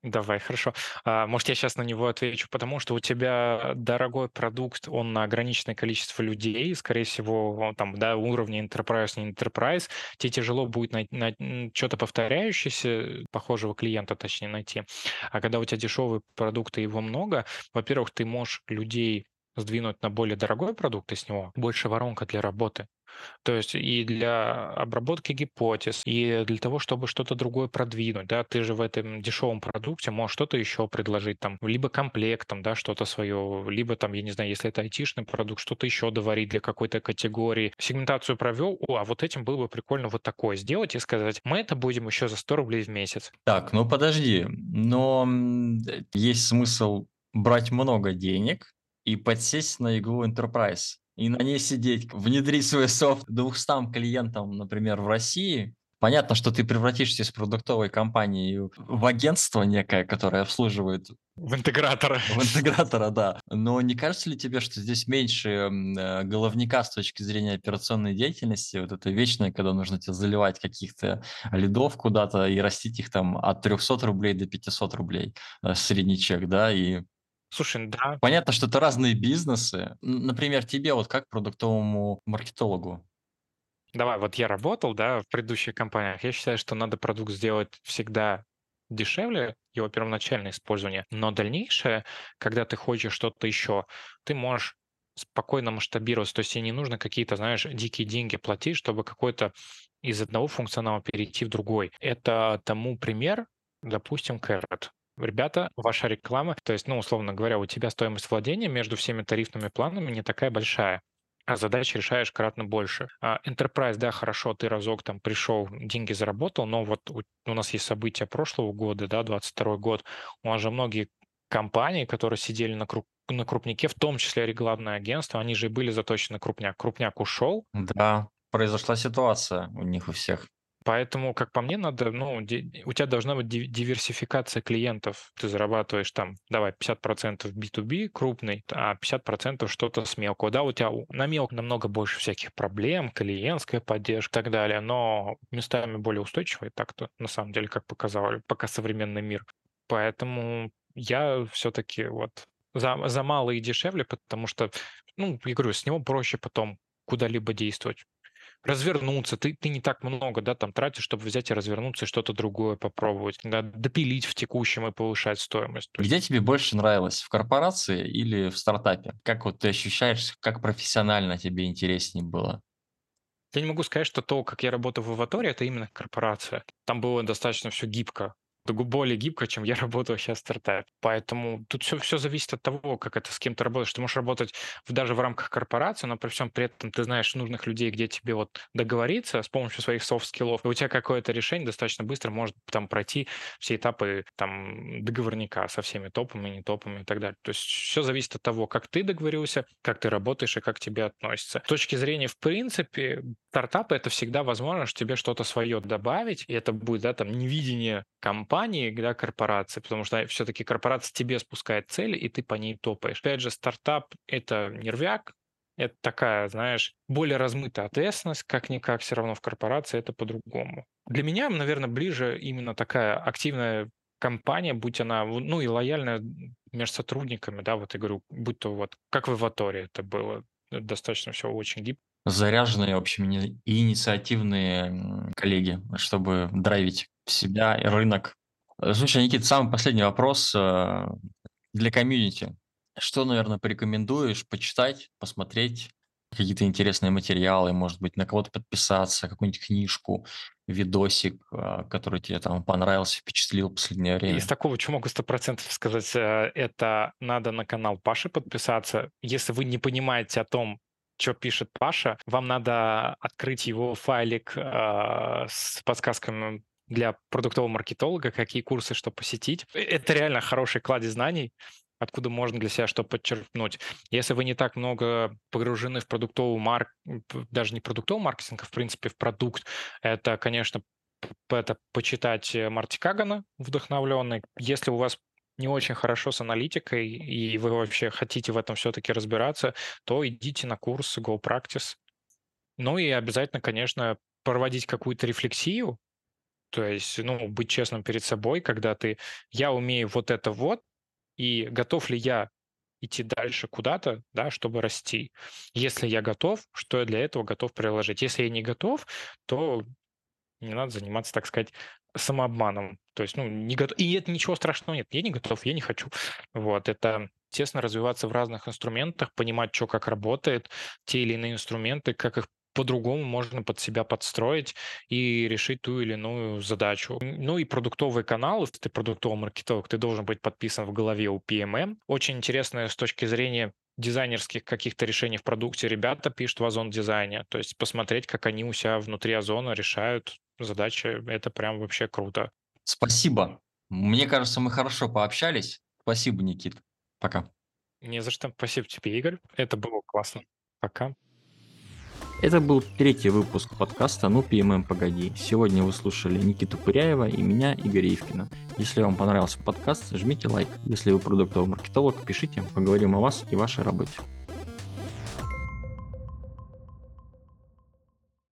Давай, хорошо. А, может, я сейчас на него отвечу, потому что у тебя дорогой продукт, он на ограниченное количество людей, скорее всего, там, да, уровня enterprise, не enterprise, тебе тяжело будет на, на, что-то повторяющееся, похожего клиента, точнее, найти. А когда у тебя дешевый продукт и его много, во-первых, ты можешь людей сдвинуть на более дорогой продукт, и с него больше воронка для работы. То есть и для обработки гипотез, и для того, чтобы что-то другое продвинуть, да, ты же в этом дешевом продукте можешь что-то еще предложить, там, либо комплектом, да, что-то свое, либо там, я не знаю, если это айтишный продукт, что-то еще доварить для какой-то категории. Сегментацию провел, о, а вот этим было бы прикольно вот такое сделать и сказать, мы это будем еще за 100 рублей в месяц. Так, ну подожди, но есть смысл брать много денег и подсесть на иглу Enterprise и на ней сидеть, внедрить свой софт 200 клиентам, например, в России, Понятно, что ты превратишься из продуктовой компании в агентство некое, которое обслуживает... В интегратора. В интегратора, да. Но не кажется ли тебе, что здесь меньше э, головника с точки зрения операционной деятельности, вот это вечное, когда нужно тебе заливать каких-то лидов куда-то и растить их там от 300 рублей до 500 рублей, э, средний чек, да, и Слушай, да. Понятно, что это разные бизнесы. Например, тебе вот как продуктовому маркетологу? Давай, вот я работал, да, в предыдущих компаниях. Я считаю, что надо продукт сделать всегда дешевле, его первоначальное использование, но дальнейшее, когда ты хочешь что-то еще, ты можешь спокойно масштабироваться. То есть тебе не нужно какие-то, знаешь, дикие деньги платить, чтобы какой-то из одного функционала перейти в другой. Это тому пример, допустим, Carrot. Ребята, ваша реклама, то есть, ну, условно говоря, у тебя стоимость владения между всеми тарифными планами не такая большая а задач решаешь кратно больше. А Enterprise, да, хорошо, ты разок там пришел, деньги заработал, но вот у, у нас есть события прошлого года, да, 22 год, у нас же многие компании, которые сидели на, круп, на крупнике, в том числе рекламное агентство, они же и были заточены крупняк. Крупняк ушел. Да, произошла ситуация у них у всех. Поэтому, как по мне, надо, ну, у тебя должна быть диверсификация клиентов. Ты зарабатываешь там, давай, 50% B2B крупный, а 50% что-то с мелкого. Да, у тебя на мелко намного больше всяких проблем, клиентская поддержка и так далее, но местами более устойчивые так-то, на самом деле, как показал пока современный мир. Поэтому я все-таки вот за, за мало и дешевле, потому что, ну, я говорю, с него проще потом куда-либо действовать развернуться, ты, ты не так много, да, там тратишь, чтобы взять и развернуться и что-то другое попробовать, да, допилить в текущем и повышать стоимость. Где тебе больше нравилось, в корпорации или в стартапе? Как вот ты ощущаешь, как профессионально тебе интереснее было? Я не могу сказать, что то, как я работаю в Аваторе, это именно корпорация. Там было достаточно все гибко более гибко, чем я работаю сейчас в стартапе. Поэтому тут все, все зависит от того, как это с кем то работаешь. Ты можешь работать в, даже в рамках корпорации, но при всем при этом ты знаешь нужных людей, где тебе вот договориться с помощью своих soft skill ов. И у тебя какое-то решение достаточно быстро может там пройти все этапы там договорника со всеми топами, не топами и так далее. То есть все зависит от того, как ты договорился, как ты работаешь и как тебе относятся. С точки зрения, в принципе, стартапа это всегда возможность тебе что-то свое добавить, и это будет, да, там, не видение компании, да, корпорации, потому что все-таки корпорация тебе спускает цели, и ты по ней топаешь. Опять же, стартап — это нервяк, это такая, знаешь, более размытая ответственность, как-никак, все равно в корпорации это по-другому. Для меня, наверное, ближе именно такая активная компания, будь она, ну и лояльная между сотрудниками, да, вот я говорю, будь то вот, как в Эваторе это было, достаточно все очень гибко. Заряженные, в общем, инициативные коллеги, чтобы драйвить себя и рынок. Э, слушай, Никита, самый последний вопрос э, для комьюнити. Что, наверное, порекомендуешь почитать, посмотреть какие-то интересные материалы, может быть, на кого-то подписаться, какую-нибудь книжку, видосик, э, который тебе там понравился, впечатлил в последнее время? Из такого, что могу сто процентов сказать, это надо на канал Паши подписаться. Если вы не понимаете о том, что пишет Паша, вам надо открыть его файлик э, с подсказками для продуктового маркетолога, какие курсы, что посетить. Э, это реально хороший кладезь знаний, откуда можно для себя что подчеркнуть. Если вы не так много погружены в продуктовый марк, даже не продуктовый маркетинг, а в принципе в продукт, это, конечно, это почитать Марти Кагана вдохновленный. Если у вас не очень хорошо с аналитикой, и вы вообще хотите в этом все-таки разбираться, то идите на курс Go Practice. Ну и обязательно, конечно, проводить какую-то рефлексию, то есть, ну, быть честным перед собой, когда ты, я умею вот это вот, и готов ли я идти дальше куда-то, да, чтобы расти. Если я готов, что я для этого готов приложить. Если я не готов, то не надо заниматься, так сказать, самообманом. То есть, ну, не готов. И это ничего страшного нет. Я не готов, я не хочу. Вот, это тесно развиваться в разных инструментах, понимать, что как работает, те или иные инструменты, как их по-другому можно под себя подстроить и решить ту или иную задачу. Ну и продуктовый канал, если ты продуктовый маркетолог, ты должен быть подписан в голове у PMM. Очень интересно с точки зрения дизайнерских каких-то решений в продукте ребята пишут в Озон дизайне. То есть посмотреть, как они у себя внутри Озона решают задачи, это прям вообще круто. Спасибо. Мне кажется, мы хорошо пообщались. Спасибо, Никит. Пока. Не за что. Спасибо тебе, Игорь. Это было классно. Пока. Это был третий выпуск подкаста «Ну, ПММ, погоди». Сегодня вы слушали Никиту Пыряева и меня, Игоря Ивкина. Если вам понравился подкаст, жмите лайк. Если вы продуктовый маркетолог, пишите, поговорим о вас и вашей работе.